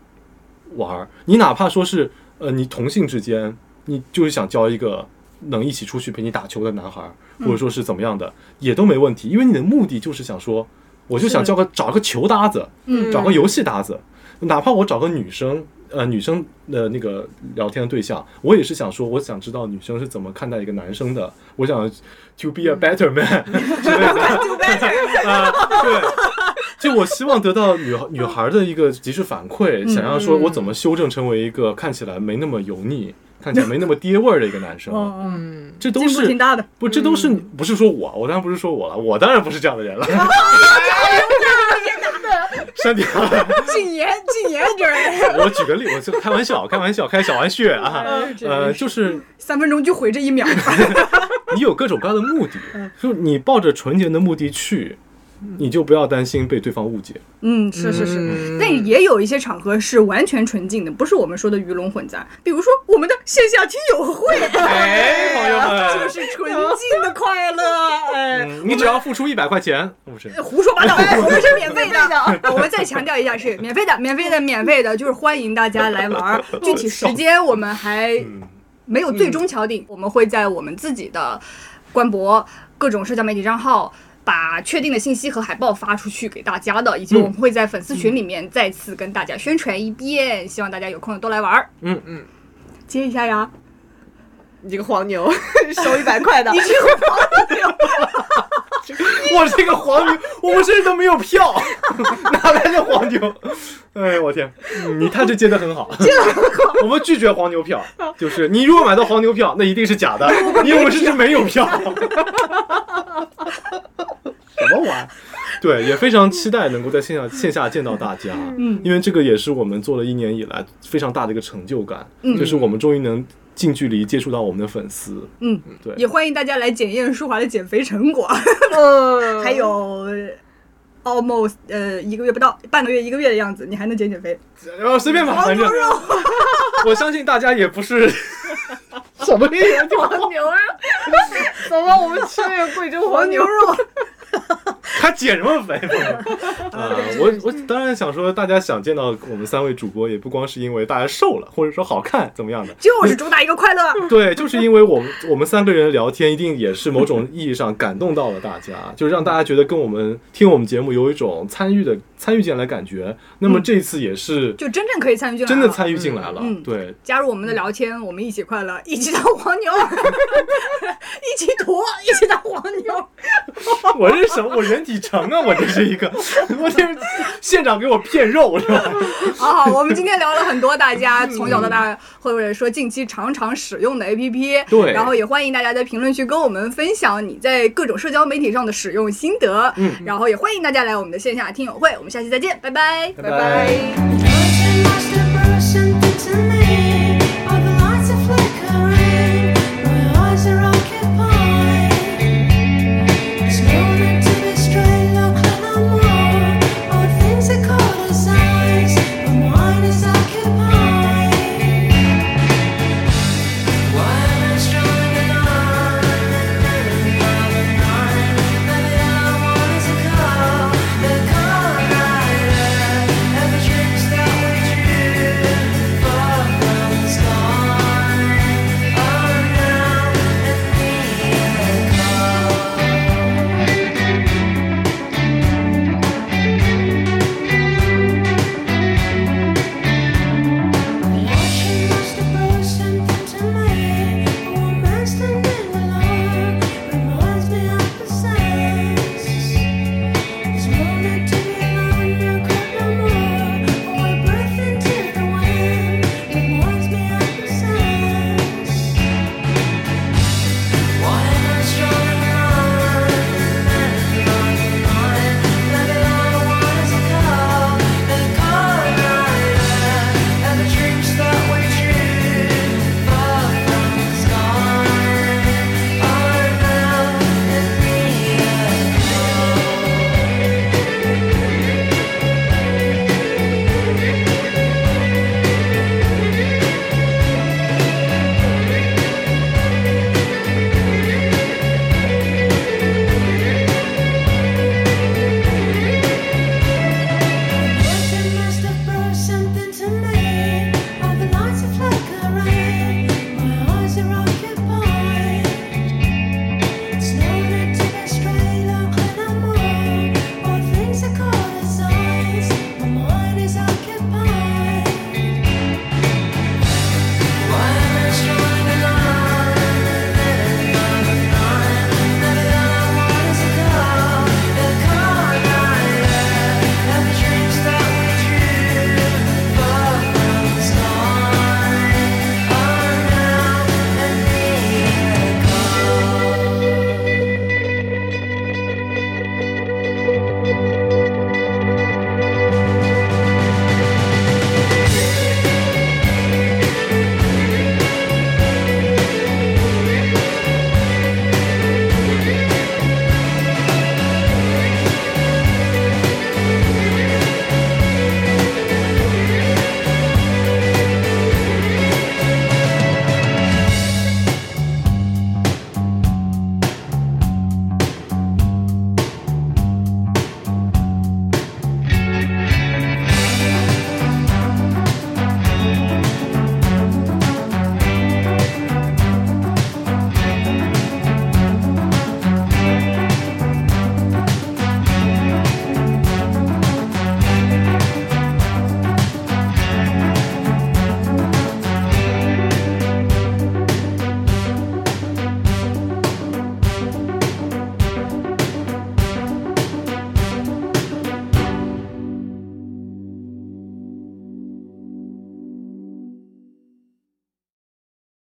玩，你哪怕说是，呃，你同性之间，你就是想交一个能一起出去陪你打球的男孩，或者说是怎么样的，也都没问题，因为你的目的就是想说，我就想交个找个球搭子，嗯，找个游戏搭子，哪怕我找个女生。呃，女生的那个聊天的对象，我也是想说，我想知道女生是怎么看待一个男生的。我想 to be a better man 之类的 啊，对，就我希望得到女女孩的一个及时反馈，想要说我怎么修正成为一个看起来没那么油腻、看起来没那么爹味儿的一个男生。嗯，这都是挺大的。不，这都是不是说我，我当然不是说我了，我当然不是这样的人了。删掉。禁言，禁言，这 人我举个例，我就开玩笑，开玩笑，开小玩笑啊。呃，就是三分钟就毁这一秒。你有各种各样的目的，就你抱着纯洁的目的去，你就不要担心被对方误解。嗯，是是是，嗯但也有一些场合是完全纯净的，不是我们说的鱼龙混杂。比如说我们的线下听友会，哎，朋友 就们，是纯净的快乐。哎，嗯你只要付出一百块钱，不是？胡说八道，我们是免费的。我们再强调一下，是免费的，免费的，免费的，就是欢迎大家来玩儿。具体时间我们还嗯没有最终敲定，我们会在我们自己的官博、各种社交媒体账号。把确定的信息和海报发出去给大家的，以及我们会在粉丝群里面再次跟大家宣传一遍，希望大家有空的多来玩儿。嗯嗯，接一下呀，你这个黄牛 收一百块的，你这个黄牛，我这个黄牛，我们甚至都没有票，哪来的黄牛？哎，我天，嗯你看这接的很好，接的很好。我们拒绝黄牛票，就是你如果买到黄牛票，那一定是假的，因为我们甚至没有票。什么玩？对，也非常期待能够在线下线下见到大家，嗯。因为这个也是我们做了一年以来非常大的一个成就感，嗯。就是我们终于能近距离接触到我们的粉丝，嗯，对，也欢迎大家来检验舒华的减肥成果。嗯 还有 almost 呃一个月不到，半个月一个月的样子，你还能减减肥？然后随便吧，黄反正。牛肉，我相信大家也不是什么呀，黄牛肉，怎么我们吃那个贵州黄牛肉？他减什么肥？啊，我我当然想说，大家想见到我们三位主播，也不光是因为大家瘦了，或者说好看怎么样的，就是主打一个快乐。对，就是因为我们我们三个人聊天，一定也是某种意义上感动到了大家，就是让大家觉得跟我们听我们节目有一种参与的参与进来的感觉。那么这一次也是就真正可以参与进来，真的参与进来了，嗯对，加入我们的聊天，我们一起快乐，一起当黄牛，一起驮，一起当黄牛。我这是什么？我人体城啊！我这是一个，我这是县长给我骗肉是吧？好好，我们今天聊了很多大家 从小到大，或者说近期常常使用的 APP。对然后也欢迎大家在评论区跟我们分享你在各种社交媒体上的使用心得。嗯然后也欢迎大家来我们的线下听友会，我我们下期再见拜拜。拜拜。